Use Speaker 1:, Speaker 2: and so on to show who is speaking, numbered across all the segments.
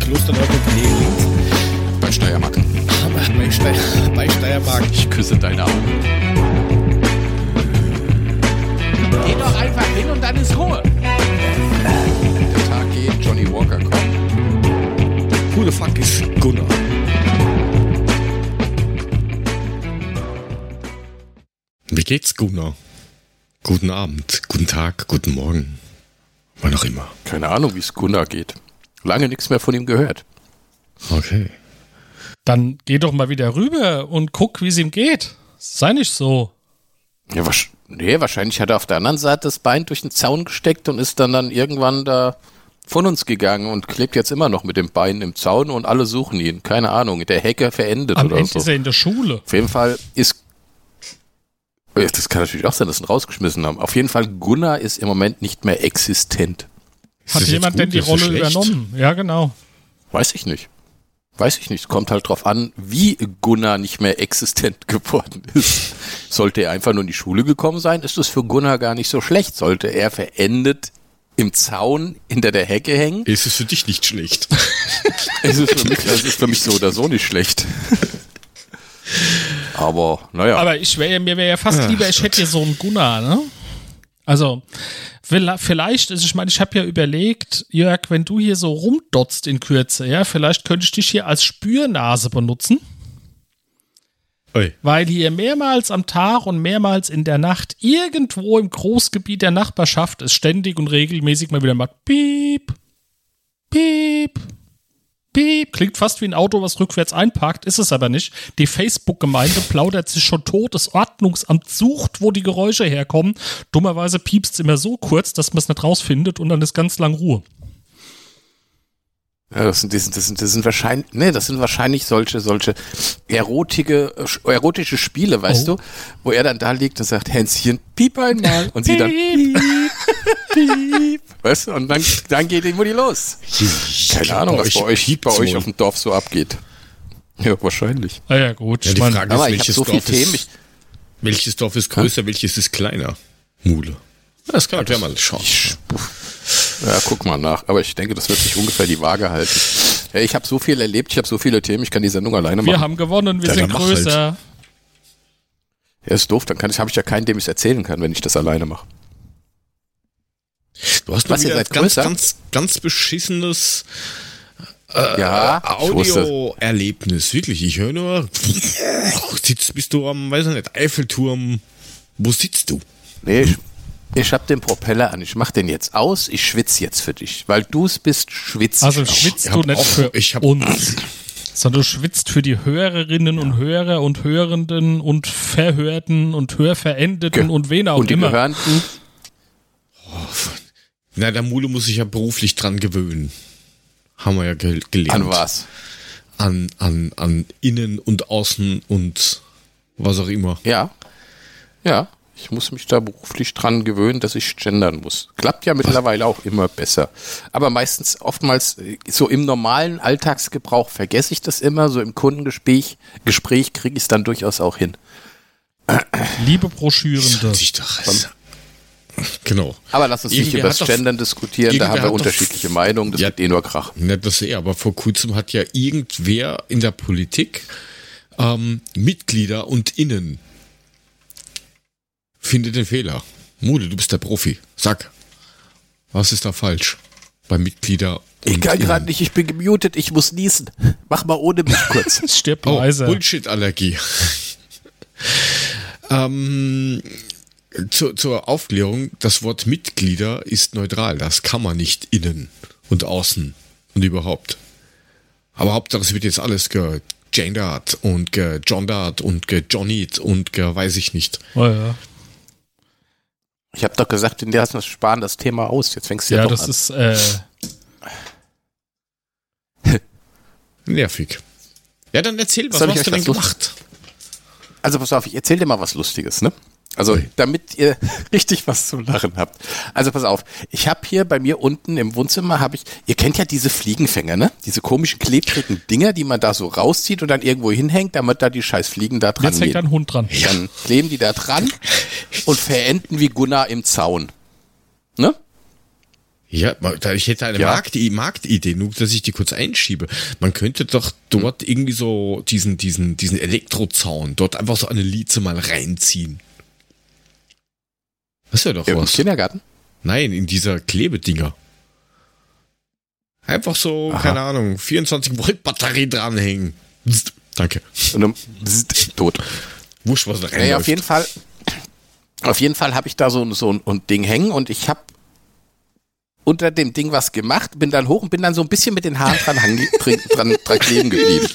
Speaker 1: Klosterneuburg nee,
Speaker 2: Bei Steiermark.
Speaker 1: bei, Steier, bei Steiermark.
Speaker 2: Ich küsse deine Augen.
Speaker 3: Geh doch einfach hin und dann ist Ruhe.
Speaker 2: Der Tag geht, Johnny Walker kommt.
Speaker 1: Who the fuck ist Gunnar? Wie geht's, Gunnar? Guten Abend, guten Tag, guten Morgen. Wann auch immer.
Speaker 2: Keine Ahnung, wie es Gunnar geht. Lange nichts mehr von ihm gehört.
Speaker 1: Okay.
Speaker 4: Dann geh doch mal wieder rüber und guck, wie es ihm geht. Sei nicht so.
Speaker 2: Ja, wasch nee, wahrscheinlich hat er auf der anderen Seite das Bein durch den Zaun gesteckt und ist dann dann irgendwann da von uns gegangen und klebt jetzt immer noch mit dem Bein im Zaun und alle suchen ihn. Keine Ahnung, der Hacker verendet
Speaker 4: Am
Speaker 2: oder
Speaker 4: Ende
Speaker 2: so.
Speaker 4: ist er in der Schule.
Speaker 2: Auf jeden Fall ist. Ja, Das kann natürlich auch sein, dass sie ihn rausgeschmissen haben. Auf jeden Fall, Gunnar ist im Moment nicht mehr existent.
Speaker 4: Hat jemand
Speaker 1: gut?
Speaker 4: denn die
Speaker 1: Ist
Speaker 4: Rolle übernommen? Ja, genau.
Speaker 2: Weiß ich nicht. Weiß ich nicht. Es kommt halt drauf an, wie Gunnar nicht mehr existent geworden ist. Sollte er einfach nur in die Schule gekommen sein, ist das für Gunnar gar nicht so schlecht. Sollte er verendet im Zaun hinter der Hecke hängen,
Speaker 1: Ist es für dich nicht schlecht?
Speaker 2: ist es für mich, das ist für mich so oder so nicht schlecht. Aber, naja.
Speaker 4: Aber ich wäre mir wäre ja fast lieber, ich hätte hier so einen Gunnar, ne? Also, vielleicht, also ich meine, ich habe ja überlegt, Jörg, wenn du hier so rumdotzt in Kürze, ja, vielleicht könnte ich dich hier als Spürnase benutzen,
Speaker 1: Oi.
Speaker 4: weil hier mehrmals am Tag und mehrmals in der Nacht irgendwo im Großgebiet der Nachbarschaft es ständig und regelmäßig mal wieder macht Piep, Piep, Piep. Klingt fast wie ein Auto, was rückwärts einparkt, ist es aber nicht. Die Facebook-Gemeinde plaudert sich schon tot. Das Ordnungsamt sucht, wo die Geräusche herkommen. Dummerweise piepst es immer so kurz, dass man es nicht rausfindet und dann ist ganz lang Ruhe.
Speaker 2: Ja, das sind, das sind, das sind, das sind wahrscheinlich, nee, das sind wahrscheinlich solche, solche erotische, äh, erotische Spiele, weißt
Speaker 4: Oh.
Speaker 2: du, wo er dann da liegt und sagt, Hänschen, piep einmal, und sie dann, piep, piep, weißt du, und dann, dann geht die Mutti los. Keine Ahnung, was bei euch, bei euch auf dem Dorf so abgeht. Ja, wahrscheinlich.
Speaker 4: Ah ja, gut.
Speaker 1: Ja,
Speaker 4: ich
Speaker 1: die Frage
Speaker 2: Aber
Speaker 1: ist,
Speaker 2: ich habe
Speaker 1: welches
Speaker 2: so viele
Speaker 1: Dorf
Speaker 2: Themen, ich,
Speaker 1: ist, welches Dorf ist größer, welches ist kleiner? Mule. Das kann man ja mal schauen.
Speaker 2: Ja, guck mal nach, aber ich denke, das wird sich ungefähr die Waage halten. Ja, ich habe so viel erlebt, ich habe so viele Themen, ich kann die Sendung alleine
Speaker 4: wir
Speaker 2: machen.
Speaker 4: haben gewonnen, wir
Speaker 1: Ja,
Speaker 4: sind
Speaker 1: halt.
Speaker 4: größer.
Speaker 2: Ja, ist doof, dann kann ich, habe ich ja keinen, dem ich es erzählen kann, wenn ich das alleine mache.
Speaker 1: Du hast
Speaker 2: Was,
Speaker 1: noch
Speaker 2: ihr seid
Speaker 1: ganz,
Speaker 2: größer?
Speaker 1: ganz, ganz beschissenes
Speaker 2: Ja, ich wusste.
Speaker 1: Audioerlebnis. Wirklich, ich höre nur, sitzt, bist du am, weiß ich nicht, Eiffelturm. Wo sitzt du?
Speaker 2: Nee, ich, ich hab den Propeller an. Ich mach den jetzt aus. Ich schwitze jetzt für dich. Weil du es bist, schwitzt
Speaker 4: Also schwitzt
Speaker 1: Ich
Speaker 4: du nicht
Speaker 1: auch-
Speaker 4: für uns, sondern du schwitzt für die Hörerinnen und Hörer und Hörenden und Verhörten und Hörverendeten
Speaker 2: Ge-
Speaker 4: und wen auch
Speaker 2: Und die
Speaker 4: immer.
Speaker 2: Gehörnten.
Speaker 1: Na, der Mule muss sich ja beruflich dran gewöhnen. Haben wir ja gel gelernt.
Speaker 2: An was?
Speaker 1: An, an, an Innen und Außen und was auch immer.
Speaker 2: Ja. Ja. Ich muss mich da beruflich dran gewöhnen, dass ich gendern muss. Klappt ja mittlerweile auch immer besser. Aber meistens, oftmals, äh, so im normalen Alltagsgebrauch vergesse ich das immer. So im Kundengespräch Gespräch kriege ich es dann durchaus auch hin.
Speaker 4: Liebe Broschürende.
Speaker 1: Sich doch Genau.
Speaker 2: Aber lass uns nicht über das Gendern diskutieren. Da haben wir
Speaker 1: hat doch-
Speaker 2: unterschiedliche Meinungen. Das
Speaker 1: Ja.
Speaker 2: gibt eh nur Krach.
Speaker 1: Nicht das eh, aber vor kurzem hat ja irgendwer in der Politik ähm, Mitglieder und Innen. Finde den Fehler. Mule, du bist der Profi. Sag, was ist da falsch bei Mitglieder
Speaker 2: Ich kann gerade nicht, ich bin gemutet, ich muss niesen. Mach mal ohne mich kurz.
Speaker 4: Stirb
Speaker 1: Oh. Bullshit-Allergie. ähm, zur, zur Aufklärung, das Wort Mitglieder ist neutral. Das kann man nicht innen und außen und überhaupt. Aber Hauptsache, es wird jetzt alles gegendert und gegendert und gejohnnied und ge weiß ich nicht.
Speaker 4: Oh ja.
Speaker 2: Ich habe doch gesagt, in der lassen wir sparen das Thema aus. Jetzt fängst du ja,
Speaker 4: Ja,
Speaker 2: doch
Speaker 4: das
Speaker 2: an.
Speaker 4: ist, äh,
Speaker 1: Nervig. Ja, dann erzähl, was
Speaker 2: ich
Speaker 1: hast du denn
Speaker 2: was
Speaker 1: gemacht?
Speaker 2: Also pass auf, ich erzähl dir mal was Lustiges, ne? Also damit ihr richtig was zum Lachen habt. Also pass auf, ich habe hier bei mir unten im Wohnzimmer habe ich, ihr kennt ja diese Fliegenfänger, ne? Diese komischen klebrigen Dinger, die man da so rauszieht und dann irgendwo hinhängt, damit da die scheiß Fliegen da dran
Speaker 4: jetzt hängt ein Hund dran.
Speaker 2: Dann kleben die da dran und verenden wie Gunnar im Zaun. Ne?
Speaker 1: Ja, ich hätte eine
Speaker 2: Ja.
Speaker 1: Markt, Marktidee, nur dass ich die kurz einschiebe. Man könnte doch dort irgendwie so diesen, diesen, diesen Elektrozaun, dort einfach so eine Lize mal reinziehen. Das wäre doch
Speaker 2: Im
Speaker 1: was.
Speaker 2: Kindergarten.
Speaker 1: Nein, in dieser Klebedinger. Einfach so,
Speaker 2: Aha.
Speaker 1: keine Ahnung, 24 Volt Batterie dranhängen. Psst, Danke.
Speaker 2: Und dann bzzt, tot.
Speaker 1: Wusch, was da
Speaker 2: Naja,
Speaker 1: reinläuft.
Speaker 2: auf jeden Fall, auf jeden Fall habe ich da so, so ein, ein Ding hängen und ich habe unter dem Ding was gemacht, bin dann hoch und bin dann so ein bisschen mit den Haaren dran, dran, dran, dran kleben geblieben.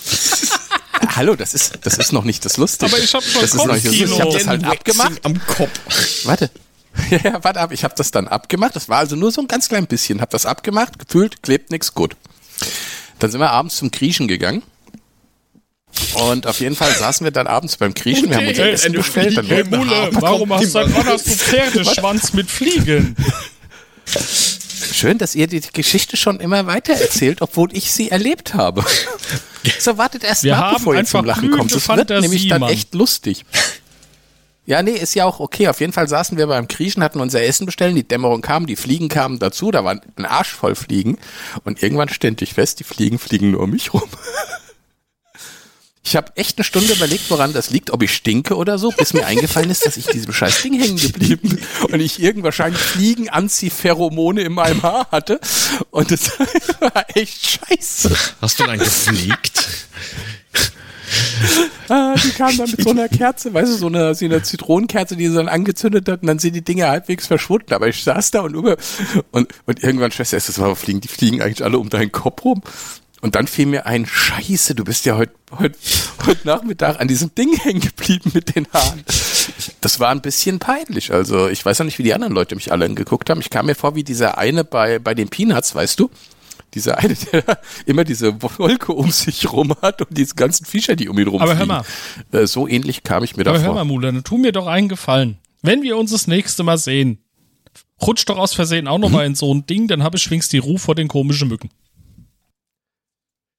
Speaker 2: Hallo, das ist, das ist noch nicht das Lustige.
Speaker 4: Aber ich hab schon
Speaker 2: das ist noch nicht das
Speaker 4: Kopfkino.
Speaker 2: Lustige. Ich habe das halt abgemacht.
Speaker 1: am Kopf.
Speaker 2: Warte. Ja, ja, warte ab. Ich habe das dann abgemacht. Das war also nur so ein ganz klein bisschen. Habe das abgemacht, gefühlt, klebt nix, gut. Dann sind wir abends zum Griechen gegangen. Und auf jeden Fall saßen wir dann abends beim Griechen. Wir haben unser
Speaker 4: Hey,
Speaker 2: Essen bestellt. Dann
Speaker 4: Hey
Speaker 1: Bekommt
Speaker 4: warum hast, du, warum hast du Pferdeschwanz mit Fliegen?
Speaker 2: Schön, dass ihr die Geschichte schon immer weiter erzählt, obwohl ich sie erlebt habe. So, wartet erst
Speaker 4: Wir
Speaker 2: mal, bevor ihr zum Lachen kommt. Das wird nämlich dann
Speaker 4: Mann.
Speaker 2: echt lustig. Ja, nee, ist ja auch okay. Auf jeden Fall saßen wir beim Griechen, hatten unser Essen bestellen, die Dämmerung kam, die Fliegen kamen dazu, da waren ein Arsch voll Fliegen. Und irgendwann stellte ich fest, die Fliegen fliegen nur um mich rum. Ich habe echt eine Stunde überlegt, woran das liegt, ob ich stinke oder so, bis mir eingefallen ist, dass ich diesem scheiß Ding hängen geblieben bin und ich irgend wahrscheinlich Fliegen-Anziehpheromone in meinem Haar hatte. Und das war echt scheiße.
Speaker 1: Hast du dann gepflegt?
Speaker 2: Ah, die kam dann mit so einer Kerze, weißt du, so eine, so eine Zitronenkerze, die sie dann angezündet hat und dann sind die Dinge halbwegs verschwunden. Aber ich saß da und über, und, und irgendwann, Schwester, das war fliegen, die fliegen eigentlich alle um deinen Kopf rum. Und dann fiel mir ein, Scheiße, du bist ja heute heut, heut Nachmittag an diesem Ding hängen geblieben mit den Haaren. Das war ein bisschen peinlich. Also ich weiß auch nicht, wie die anderen Leute mich alle angeguckt haben. Ich kam mir vor wie dieser eine bei, bei den Peanuts, weißt du? Dieser eine, der immer diese Wolke um sich rum hat und diese ganzen Viecher, die um ihn
Speaker 4: Aber hör
Speaker 2: rumfliegen.
Speaker 4: mal.
Speaker 2: Äh, So ähnlich kam ich mir
Speaker 4: Aber hör
Speaker 2: davor.
Speaker 4: mal, Mule, dann tu mir doch einen Gefallen. Wenn wir uns das nächste Mal sehen, rutsch doch aus Versehen auch noch mal in so ein Ding, dann habe ich schwingst die Ruhe vor den komischen Mücken.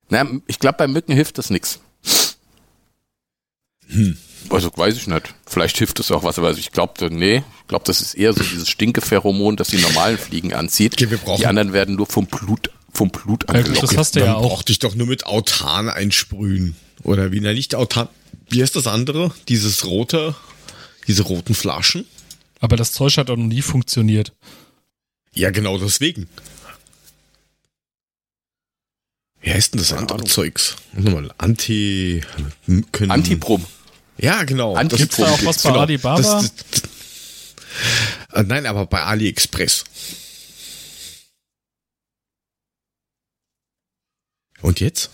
Speaker 2: Na, ich glaube, bei Mücken hilft das nix. Also weiß ich nicht. Vielleicht hilft es auch was, aber ich glaube, nee, ich glaube, das ist eher so dieses Stinkepheromon, das die normalen Fliegen anzieht.
Speaker 1: Okay, wir brauchen-
Speaker 2: die anderen werden nur vom Blut, vom Blut
Speaker 4: Ja,
Speaker 2: angelockt.
Speaker 4: das hast du
Speaker 1: Dann
Speaker 4: ja auch.
Speaker 1: brauchte ich doch nur mit Autan einsprühen. Oder wie, na nicht Autan. Wie heißt das andere? Dieses rote, diese roten Flaschen?
Speaker 4: Aber das Zeug hat auch noch nie funktioniert.
Speaker 1: Ja, genau deswegen. Wie heißt denn das andere
Speaker 2: Ahnung.
Speaker 1: Zeugs? Nochmal, Anti... Können,
Speaker 2: Antiprom.
Speaker 1: Ja, genau.
Speaker 2: Anti-
Speaker 4: Gibt's da auch was bei
Speaker 1: genau.
Speaker 4: Alibaba?
Speaker 1: Das, das, äh, nein, aber bei AliExpress. Und jetzt?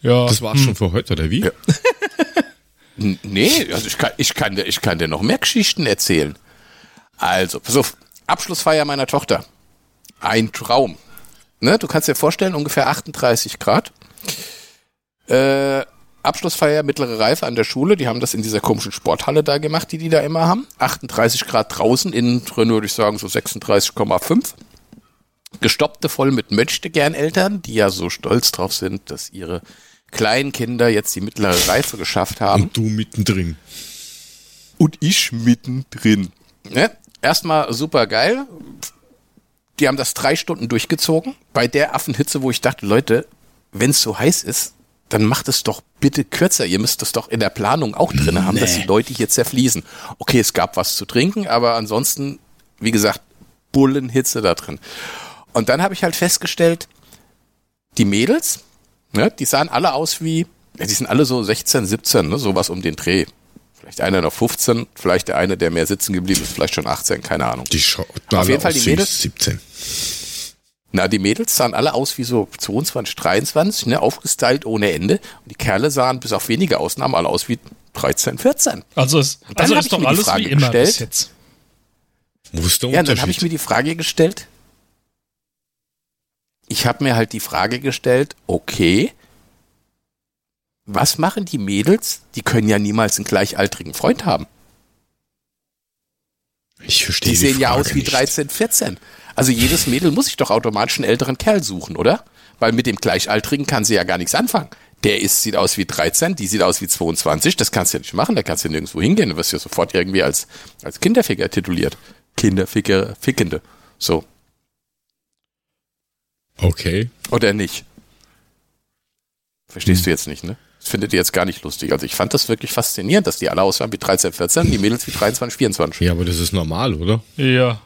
Speaker 4: Ja.
Speaker 1: Das war's schon für heute, oder wie?
Speaker 2: Ja. Nee, also ich kann, ich kann, dir, ich kann dir noch mehr Geschichten erzählen. Also, pass auf, Abschlussfeier meiner Tochter. Ein Traum. Ne, du kannst dir vorstellen, ungefähr 38 Grad. Äh, Abschlussfeier mittlere Reife an der Schule, die haben das in dieser komischen Sporthalle da gemacht, die die da immer haben. 38 Grad draußen, innen drin würde ich sagen so 36,5. Gestoppte voll mit Möchtegern-Eltern, die ja so stolz drauf sind, dass ihre kleinen Kinder jetzt die mittlere Reife geschafft haben.
Speaker 1: Und du mittendrin.
Speaker 2: Und ich mittendrin. Ne? Erstmal super geil. Die haben das drei Stunden durchgezogen. Bei der Affenhitze, wo ich dachte, Leute, wenn es so heiß ist, dann macht es doch bitte kürzer. Ihr müsst das doch in der Planung auch drin haben, dass die Leute hier zerfließen. Okay, es gab was zu trinken, aber ansonsten, wie gesagt, Bullenhitze da drin. Und dann habe ich halt festgestellt, die Mädels, ne, die sahen alle aus wie, ja, die sind alle so 16, 17, ne, sowas um den Dreh. Vielleicht einer noch 15, vielleicht der eine, der mehr sitzen geblieben ist, vielleicht schon 18, keine Ahnung.
Speaker 1: Die schaut
Speaker 2: Auf jeden Fall die Mädels.
Speaker 1: 17.
Speaker 2: Na, die Mädels sahen alle aus wie so 22, 23, ne, aufgestylt ohne Ende. Und die Kerle sahen bis auf wenige Ausnahmen alle aus wie 13, 14.
Speaker 4: Also,
Speaker 2: dann
Speaker 4: also ist
Speaker 2: ich
Speaker 4: doch
Speaker 2: mir die
Speaker 4: alles
Speaker 2: Frage
Speaker 4: wie immer bis
Speaker 2: gestellt.
Speaker 4: jetzt.
Speaker 1: Wo ist der
Speaker 2: Ja, und dann habe ich
Speaker 1: Unterschied?
Speaker 2: mir die Frage gestellt. Ich habe mir halt die Frage gestellt, okay, was machen die Mädels? Die können ja niemals einen gleichaltrigen Freund haben.
Speaker 1: ich verstehe
Speaker 2: Die sehen ja
Speaker 1: Frage
Speaker 2: aus wie
Speaker 1: nicht.
Speaker 2: 13, 14. Also jedes Mädel muss sich doch automatisch einen älteren Kerl suchen, oder? Weil mit dem Gleichaltrigen kann sie ja gar nichts anfangen. Der ist, sieht aus wie 13, die sieht aus wie 22. Das kannst du ja nicht machen, da kannst du ja nirgendwo hingehen. Du wirst ja sofort irgendwie als, als Kinderficker tituliert. Kinderficker, Fickende. So.
Speaker 1: Okay.
Speaker 2: Oder nicht? Verstehst du jetzt nicht, ne? Das findet ihr jetzt gar nicht lustig. Also ich fand das wirklich faszinierend, dass die alle aussahen wie 13, 14, die Mädels wie 23, 24.
Speaker 1: Ja, aber das ist normal, oder?
Speaker 4: Ja.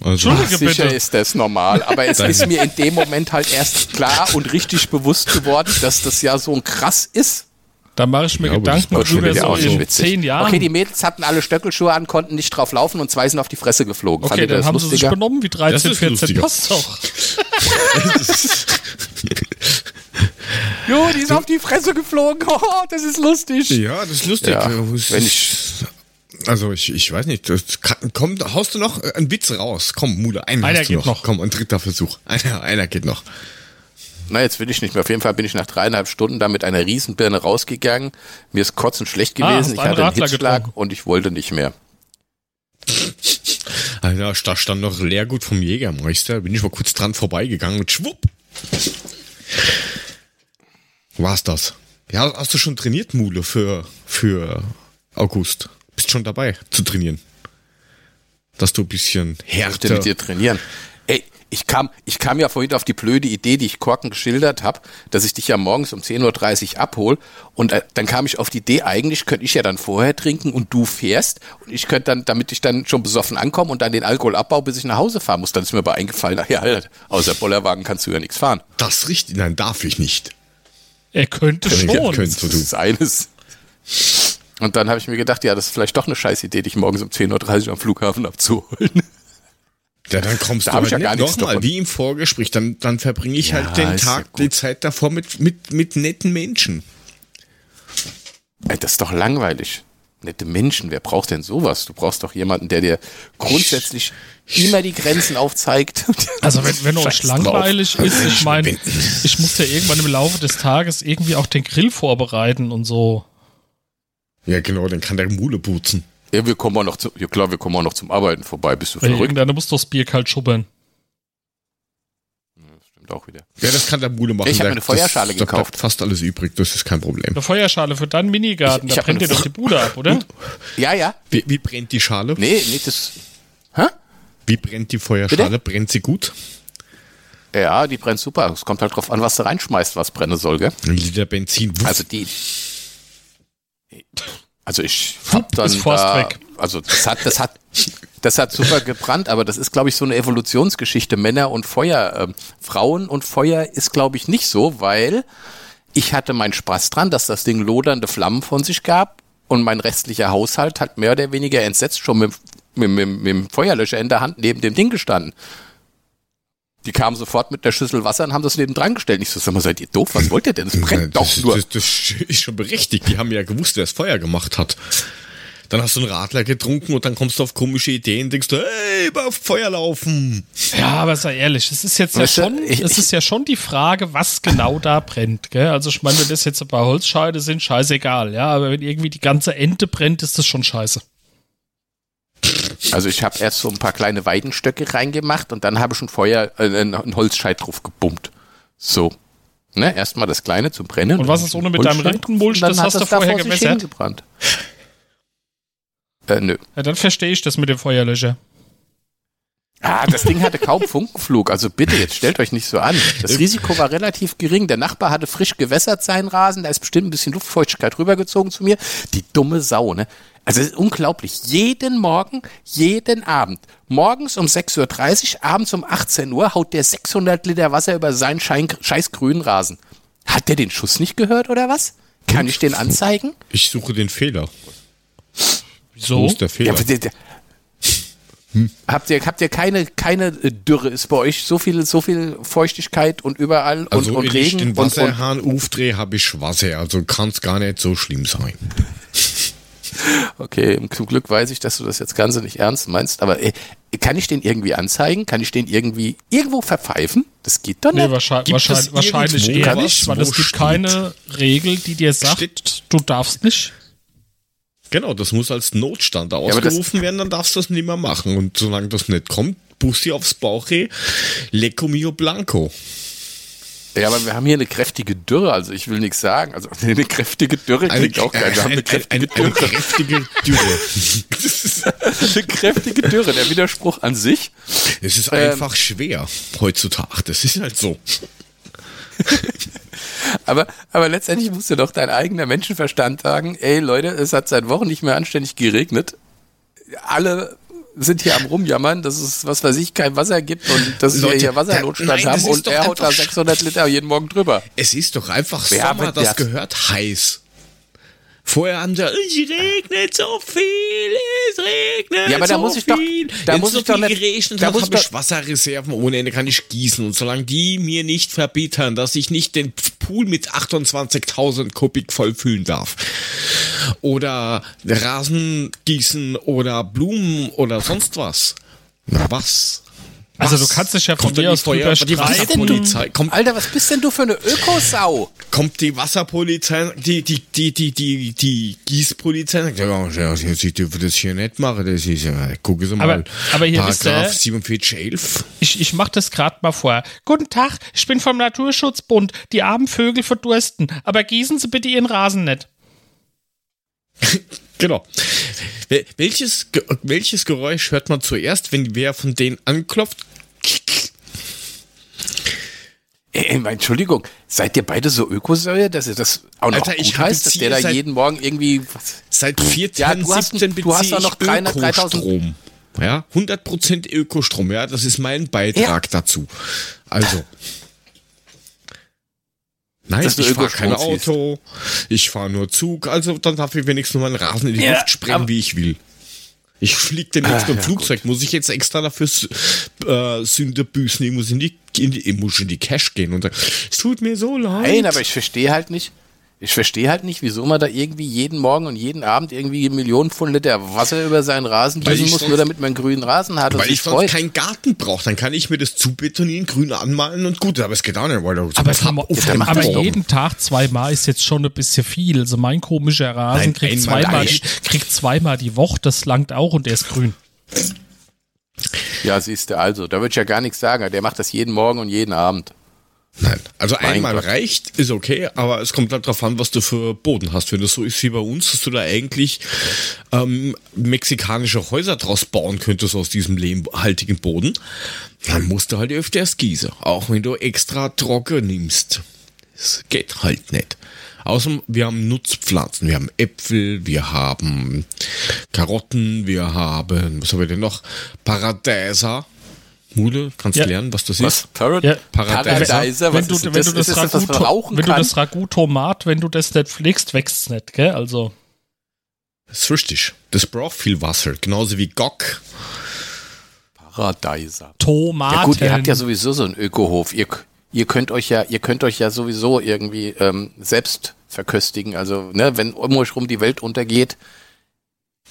Speaker 1: Also,
Speaker 4: Entschuldige
Speaker 2: Sicher
Speaker 4: bitte.
Speaker 2: ist das normal, aber es ist mir in dem Moment halt erst klar und richtig bewusst geworden, dass das ja so ein krass ist.
Speaker 4: Da mache ich mir
Speaker 1: Ja,
Speaker 4: Gedanken drüber so in
Speaker 2: witzig.
Speaker 4: zehn Jahren.
Speaker 2: Okay, die Mädels hatten alle Stöckelschuhe an, konnten nicht drauf laufen und zwei sind auf die Fresse geflogen.
Speaker 4: okay
Speaker 2: Fandet
Speaker 4: dann
Speaker 2: das
Speaker 4: haben sie sich
Speaker 2: lustiger?
Speaker 4: benommen wie 13,
Speaker 1: Das ist
Speaker 4: 14.
Speaker 1: lustiger.
Speaker 4: Passt doch.
Speaker 2: Jo, die sind auf die Fresse geflogen. Oh, das ist lustig.
Speaker 1: ja, das ist lustig.
Speaker 2: Ja, wenn
Speaker 1: ist- also ich, ich weiß nicht, das kann, komm, haust du noch einen Witz raus? Komm, Mule, einen
Speaker 4: Einer
Speaker 1: hast du
Speaker 4: geht noch.
Speaker 1: Komm, ein dritter Versuch. Einer, einer geht noch.
Speaker 2: Na, jetzt will ich nicht mehr. Auf jeden Fall bin ich nach dreieinhalb Stunden da mit einer Riesenbirne rausgegangen. Mir ist kotzen schlecht
Speaker 4: Ah,
Speaker 2: gewesen.
Speaker 4: hast
Speaker 2: ich hatte einen
Speaker 4: Radler
Speaker 2: Hitzschlag
Speaker 4: getrunken.
Speaker 2: und ich wollte nicht mehr.
Speaker 1: Alter, da stand noch Leergut vom Jägermeister. Bin ich mal kurz dran vorbeigegangen und schwupp. War's das? Ja, hast du schon trainiert, Mule, für, für August? Bist schon dabei zu trainieren? Dass du ein bisschen
Speaker 2: Ich
Speaker 1: härter...
Speaker 2: mit dir trainieren. Ich kam, ich kam ja vorhin auf die blöde Idee, die ich Korken geschildert habe, dass ich dich ja morgens um 10.30 Uhr abhol und äh, dann kam ich auf die Idee, eigentlich könnte ich ja dann vorher trinken und du fährst und ich könnte dann, damit ich dann schon besoffen ankomme und dann den Alkohol abbau, bis ich nach Hause fahren muss. Dann ist mir aber eingefallen, ach ja, halt, außer Bollerwagen kannst du ja nichts fahren.
Speaker 1: Das richtig? Nein, darf ich nicht.
Speaker 4: Er könnte schon.
Speaker 1: könntest du.
Speaker 2: Das ist eines. Und dann habe ich mir gedacht, ja, das ist vielleicht doch eine scheiß Idee, dich morgens um 10.30 Uhr am Flughafen abzuholen.
Speaker 1: Ja, dann kommst
Speaker 2: Da
Speaker 1: du halt
Speaker 2: ja gar
Speaker 1: nicht nochmal, wie im Vorgespräch. Dann, dann verbringe ich
Speaker 2: Ja,
Speaker 1: halt den
Speaker 2: ja
Speaker 1: Tag,
Speaker 2: gut.
Speaker 1: die Zeit davor mit, mit, mit netten Menschen.
Speaker 2: Ey, das ist doch langweilig. Nette Menschen, wer braucht denn sowas? Du brauchst doch jemanden, der dir grundsätzlich immer die Grenzen aufzeigt.
Speaker 4: Also wenn, wenn euch
Speaker 2: Scheiß drauf.
Speaker 4: langweilig ist, ich meine, ich muss ja irgendwann im Laufe des Tages irgendwie auch den Grill vorbereiten und so.
Speaker 1: Ja, genau, dann kann der Mule putzen.
Speaker 2: Ja, wir kommen auch noch zu, ja klar, wir kommen auch noch zum Arbeiten vorbei. Bist du
Speaker 4: Weil
Speaker 2: verrückt?
Speaker 4: irgendeiner muss doch das Bier kalt schubbern.
Speaker 2: Stimmt auch wieder.
Speaker 1: Ja, das kann der Mule machen.
Speaker 2: Ich hab
Speaker 1: Der-
Speaker 2: mir eine Feuerschale
Speaker 1: das, Da
Speaker 2: gekauft.
Speaker 1: bleibt fast alles übrig, das ist kein Problem.
Speaker 4: Eine Feuerschale für deinen Minigarten,
Speaker 2: Ich- ich
Speaker 4: da brennt dir doch die Bude ab, oder?
Speaker 2: Ja, ja.
Speaker 1: Wie, wie brennt die Schale?
Speaker 2: Nee, nee, das. Hä?
Speaker 1: Wie brennt die Feuerschale? Brennt sie gut?
Speaker 2: Ja, die brennt super. Es kommt halt drauf an, was du reinschmeißt, was brennen soll, gell?
Speaker 1: Ein Liter Benzin. Wuff.
Speaker 2: Also die. Also ich hab dann
Speaker 4: ist Forst
Speaker 2: da,
Speaker 4: weg.
Speaker 2: also das hat, das hat, das hat super gebrannt, aber das ist, glaube ich, so eine Evolutionsgeschichte. Männer und Feuer, ähm, Frauen und Feuer ist, glaube ich, nicht so, weil ich hatte meinen Spaß dran, dass das Ding lodernde Flammen von sich gab und mein restlicher Haushalt hat mehr oder weniger entsetzt schon mit, mit, mit, mit dem Feuerlöscher in der Hand neben dem Ding gestanden. Die kamen sofort mit der Schüssel Wasser und haben das neben dran gestellt. Ich so, sag mal, seid ihr doof? Was wollt ihr denn? Es brennt doch
Speaker 1: das,
Speaker 2: nur.
Speaker 1: Das, das ist schon berechtigt. Die haben ja gewusst, wer das Feuer gemacht hat. Dann hast du einen Radler getrunken und dann kommst du auf komische Ideen und denkst, du, hey, auf Feuer laufen.
Speaker 4: Ja, aber sei ehrlich, es ist jetzt ja
Speaker 2: Weißt
Speaker 4: schon,
Speaker 2: ich-
Speaker 4: es ist ja schon die Frage, was genau da brennt, gell? Also ich meine, wenn das jetzt ein paar Holzscheide sind, scheißegal, ja, aber wenn irgendwie die ganze Ente brennt, ist das schon scheiße.
Speaker 2: Also ich habe erst so ein paar kleine Weidenstöcke reingemacht und dann habe ich ein Feuer, äh, ein ein Holzscheit drauf gebummt. So. Ne, erstmal das kleine zum Brennen.
Speaker 4: Und was ist ohne mit deinem Rindenmulch? Das hast du vorher
Speaker 2: vor
Speaker 4: gewässert?
Speaker 2: hingebrannt. Äh, nö.
Speaker 4: Ja, dann verstehe ich das mit dem Feuerlöscher.
Speaker 2: Ah, das Ding hatte kaum Funkenflug. Also bitte, jetzt stellt euch nicht so an. Das Risiko war relativ gering. Der Nachbar hatte frisch gewässert seinen Rasen. Da ist bestimmt ein bisschen Luftfeuchtigkeit rübergezogen zu mir. Die dumme Sau, ne? Also es ist unglaublich. Jeden Morgen, jeden Abend. Morgens um 6.30 Uhr, abends um 18 Uhr haut der 600 Liter Wasser über seinen Schein, scheiß grünen Rasen. Hat der den Schuss nicht gehört oder was? Kann ich den anzeigen?
Speaker 1: Ich suche den Fehler. Wo
Speaker 4: Wieso?
Speaker 1: ist der Fehler?
Speaker 2: Ja, der, Habt ihr, habt ihr keine, keine äh, Dürre? Ist bei euch so viel, so viel Feuchtigkeit und überall und,
Speaker 1: also,
Speaker 2: und
Speaker 1: wenn ich
Speaker 2: Regen
Speaker 1: den
Speaker 2: und, und
Speaker 1: Wasserhahn aufdrehe, habe ich Wasser. Also kann es gar nicht so schlimm sein.
Speaker 2: Okay, zum Glück weiß ich, dass du das jetzt Ganze nicht ernst meinst, aber ey, kann ich den irgendwie anzeigen? Kann ich den irgendwie irgendwo verpfeifen? Das geht doch nicht.
Speaker 4: Nee, wahrscheinlich,
Speaker 1: Gibt es
Speaker 4: wahrscheinlich, wahrscheinlich
Speaker 1: irgendwo
Speaker 4: eher
Speaker 1: was,
Speaker 4: nicht, weil es gibt
Speaker 1: steht?
Speaker 4: keine Regel, die dir sagt,
Speaker 1: Steht-
Speaker 4: du darfst nicht.
Speaker 1: Genau, das muss als Notstand ausgerufen werden, dann darfst du das nicht mehr machen. Und solange das nicht kommt, Bussi aufs Bauche, Lecco mio blanco.
Speaker 2: Ja, aber wir haben hier eine kräftige Dürre, also ich will nichts sagen. Also eine kräftige Dürre klingt auch geil. Wir haben eine kräftige
Speaker 1: eine, eine
Speaker 2: Dürre.
Speaker 1: kräftige Dürre.
Speaker 2: Eine kräftige Dürre, der Widerspruch an sich.
Speaker 1: es ist
Speaker 2: Ähm.
Speaker 1: einfach schwer heutzutage. Das ist halt so.
Speaker 2: Aber, aber letztendlich musst du doch dein eigener Menschenverstand sagen, ey Leute, es hat seit Wochen nicht mehr anständig geregnet. Alle sind hier am rumjammern, dass es, was weiß ich, kein Wasser gibt und dass wir
Speaker 1: Leute,
Speaker 2: hier Wassernotstand haben und er haut da
Speaker 1: einfach
Speaker 2: 600 Liter jeden Morgen drüber.
Speaker 1: Es ist doch einfach
Speaker 2: Wer
Speaker 1: Sommer, das? gehört heiß. Vorher haben sie, es regnet so viel, es regnet
Speaker 2: Ja, aber
Speaker 1: so
Speaker 2: da muss ich doch-
Speaker 1: viel.
Speaker 2: da
Speaker 1: Wenn
Speaker 2: muss
Speaker 1: so
Speaker 2: ich doch
Speaker 1: viel
Speaker 2: nicht-
Speaker 1: geregnet
Speaker 2: da muss
Speaker 1: habe
Speaker 2: ich
Speaker 1: Wasserreserven ohne Ende, kann ich gießen. Und solange die mir nicht verbittern, dass ich nicht den Pool mit 28.000 Kubik voll füllen darf. Oder Rasen gießen oder Blumen oder sonst was. Na was?
Speaker 4: Also
Speaker 1: Was?
Speaker 4: du kannst dich ja von
Speaker 1: Kommt
Speaker 4: mir
Speaker 1: die
Speaker 4: aus drüber streiten.
Speaker 1: Wasserpolizei. Kommt
Speaker 2: Alter, was bist denn du für eine Ökosau?
Speaker 1: kommt die Wasserpolizei, die, die, die, die, die, die Gießpolizei, sagt, ja, ja, Sie dürfen das hier nicht machen, das ist ja, gucken Sie mal,
Speaker 4: Aber- aber hier
Speaker 1: Paragraph 4711.
Speaker 4: Ich, ich mach das gerade mal vor. Guten Tag, ich bin vom Naturschutzbund. Die armen Vögel verdursten. Aber gießen Sie bitte Ihren Rasen nicht.
Speaker 1: Genau. Wel- Welches, welches Geräusch hört man zuerst, wenn wer von denen anklopft?
Speaker 2: Ey, mal Entschuldigung, seid ihr beide so Ökosäue, dass ihr das auch noch
Speaker 1: Alter, ich
Speaker 2: gut
Speaker 1: hab
Speaker 2: heißt, dass der da jeden Morgen irgendwie... Was?
Speaker 1: Seit 4.
Speaker 2: Ja, du hast-
Speaker 1: 17
Speaker 2: du hast doch noch
Speaker 1: ich
Speaker 2: 300, 3000
Speaker 1: Ökostrom. Ja, 100% Ökostrom, ja, das ist mein Beitrag dazu. Also. Nein,
Speaker 2: Dass
Speaker 1: ich fahre kein. Auto, ich fahre nur Zug, also dann darf ich wenigstens meinen Rasen in die
Speaker 4: Ja,
Speaker 1: Luft sprengen, wie ich will. Ich fliege demnächst
Speaker 2: Ah,
Speaker 1: mit dem
Speaker 2: ja,
Speaker 1: Flugzeug, muss ich jetzt extra dafür äh, Sünde büßen, ich muss in die, in die, ich muss in die Cash gehen und sagen, es tut mir so leid.
Speaker 2: Nein, aber ich verstehe halt nicht, ich verstehe halt nicht, wieso man da irgendwie jeden Morgen und jeden Abend irgendwie Millionen von Liter Wasser über seinen Rasen gießen muss,
Speaker 1: sonst-
Speaker 2: nur damit man einen grünen Rasen hat und
Speaker 1: Weil
Speaker 2: sich
Speaker 1: ich sonst
Speaker 2: freut.
Speaker 1: keinen Garten brauche, dann kann ich mir das zubetonieren, grün anmalen und gut, aber es geht auch nicht, weil da
Speaker 4: Aber,
Speaker 1: auf
Speaker 2: dann
Speaker 1: dem
Speaker 2: mach
Speaker 4: aber jeden Tag zweimal ist jetzt schon ein bisschen viel. Also mein komischer Rasen
Speaker 1: Nein,
Speaker 4: kriegt, zweimal die, kriegt zweimal die Woche. Das langt auch und der ist grün.
Speaker 2: Ja, siehst du, also, da würde ich ja gar nichts sagen. Der macht das jeden Morgen und jeden Abend.
Speaker 1: Nein, also einmal
Speaker 2: Gott.
Speaker 1: reicht, ist okay, aber es kommt halt drauf an, was du für Boden hast. Wenn das so ist wie bei uns, dass du da eigentlich ähm, mexikanische Häuser draus bauen könntest aus diesem lehmhaltigen Boden, dann musst du halt öfters gießen. Auch wenn du extra trocken nimmst. Das geht halt nicht. Außerdem, wir haben Nutzpflanzen. Wir haben Äpfel, wir haben Karotten, wir haben, was haben wir denn noch? Paradeiser. Mule, kannst
Speaker 4: Ja.
Speaker 1: lernen, was das
Speaker 2: Was?
Speaker 1: ist?
Speaker 2: Parad
Speaker 4: Ja.
Speaker 2: Paradiser?
Speaker 4: wenn
Speaker 2: Was
Speaker 4: du,
Speaker 2: ist denn
Speaker 4: wenn
Speaker 2: das?
Speaker 4: du das, Ragout, wenn du
Speaker 2: kann?
Speaker 4: das Ragout-Tomat, wenn du das nicht pflegst, wächst es nicht, gell? Also,
Speaker 1: Das ist richtig. Das braucht viel Wasser. Genauso wie Gock.
Speaker 2: Paradeiser.
Speaker 4: Tomaten.
Speaker 2: Ja gut, ihr habt ja sowieso so einen Ökohof. Ihr, ihr könnt euch ja, ihr könnt euch ja sowieso irgendwie ähm, selbst verköstigen. Also, ne, wenn um euch rum die Welt untergeht,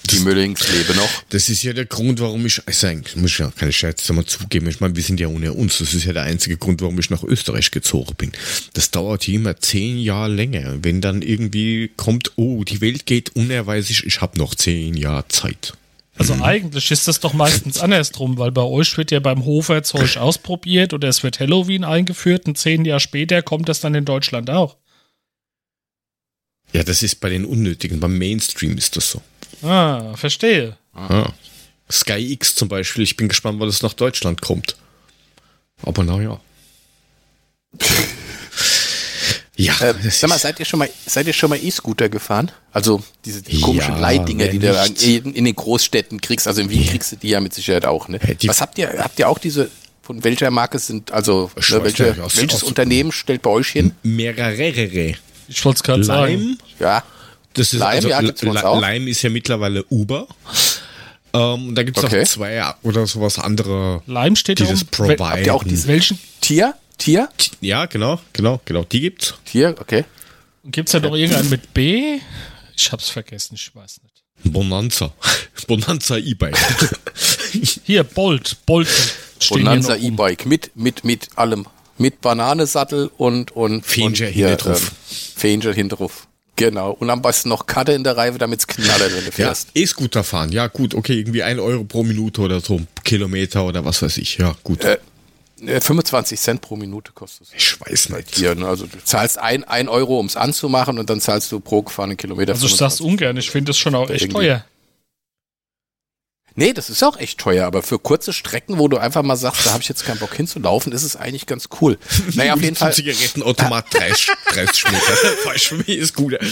Speaker 2: die Müllings lebe noch.
Speaker 1: Das ist ja der Grund, warum ich, also eigentlich muss ich ja keine Scherze mal zugeben, ich meine, wir sind ja ohne uns. Das ist ja der einzige Grund, warum ich nach Österreich gezogen bin. Das dauert hier immer zehn Jahre länger. Wenn dann irgendwie kommt, oh, die Welt geht unerweislich, ich habe noch zehn Jahre Zeit.
Speaker 4: Also eigentlich ist das doch meistens andersrum, weil bei euch wird ja beim Hofer Zeug ausprobiert oder es wird Halloween eingeführt und zehn Jahre später kommt das dann in Deutschland auch.
Speaker 1: Ja, das ist bei den Unnötigen, beim Mainstream ist das so.
Speaker 4: Ah, verstehe.
Speaker 1: Ja. Sky X zum Beispiel, ich bin gespannt, wann das nach Deutschland kommt. Aber naja. ja,
Speaker 2: Äh,
Speaker 1: das
Speaker 2: sag mal, seid ihr schon mal, seid ihr schon mal E-Scooter gefahren? Also diese
Speaker 1: Ja,
Speaker 2: komischen Leitdinger,
Speaker 1: wer
Speaker 2: die du
Speaker 1: nicht.
Speaker 2: in, in den Großstädten kriegst. Also in Wien kriegst du die ja mit Sicherheit auch. Ne?
Speaker 1: Ja, die-
Speaker 2: Was habt ihr? Habt ihr auch diese? Von welcher Marke sind? Also ne, welche, welches Unternehmen stellt bei euch hin?
Speaker 1: mehrere.
Speaker 4: Ich wollte es gerade sagen.
Speaker 2: Ja.
Speaker 1: Das ist
Speaker 2: Lime,
Speaker 1: also,
Speaker 2: ja, gibt's bei uns
Speaker 1: Li-
Speaker 2: auch.
Speaker 1: Lime ist ja mittlerweile Uber. Ähm, und da gibt es
Speaker 2: Okay.
Speaker 1: noch zwei oder sowas andere.
Speaker 4: Lime steht
Speaker 1: Dieses
Speaker 4: da um.
Speaker 1: Provide.
Speaker 2: Habt ihr auch diese
Speaker 4: Welchen
Speaker 2: Tier? Tier?
Speaker 1: Ja, genau, genau, genau. Die gibt's.
Speaker 2: Tier, okay.
Speaker 4: gibt's da doch irgendeinen mit B? Ich hab's vergessen, ich weiß nicht.
Speaker 1: Bonanza. Bonanza E-Bike.
Speaker 4: Hier, Bolt, Bolt
Speaker 2: Bonanza
Speaker 4: noch.
Speaker 2: E-Bike mit, mit, mit allem. Mit Bananensattel und, und,
Speaker 1: Fenger
Speaker 2: und
Speaker 1: hinten
Speaker 2: hier,
Speaker 1: drauf.
Speaker 2: Genau. Und am besten noch Karte in der Reife, damit's knallert, wenn du
Speaker 1: Ja,
Speaker 2: fährst.
Speaker 1: E-Scooter fahren. Ja, gut, okay, irgendwie ein Euro pro Minute oder so, Kilometer oder was weiß ich. Ja, gut.
Speaker 2: Äh, Äh, 25 Cent pro Minute kostet es.
Speaker 1: ich weiß nicht.
Speaker 2: Hier, ne? Also du zahlst ein, ein Euro, ums anzumachen und dann zahlst du pro gefahrenen Kilometer.
Speaker 4: Also ich sag's
Speaker 2: 25.
Speaker 4: ungern, ich finde das schon auch echt
Speaker 2: Irgendwie.
Speaker 4: teuer.
Speaker 2: Nee, das ist auch echt teuer, aber für kurze Strecken, wo du einfach mal sagst, da habe ich jetzt keinen Bock hinzulaufen, ist es eigentlich ganz cool. Naja, auf jeden Fall.
Speaker 1: Zigarettenautomat 30, 30 Meter. Falsch für mich ist gut.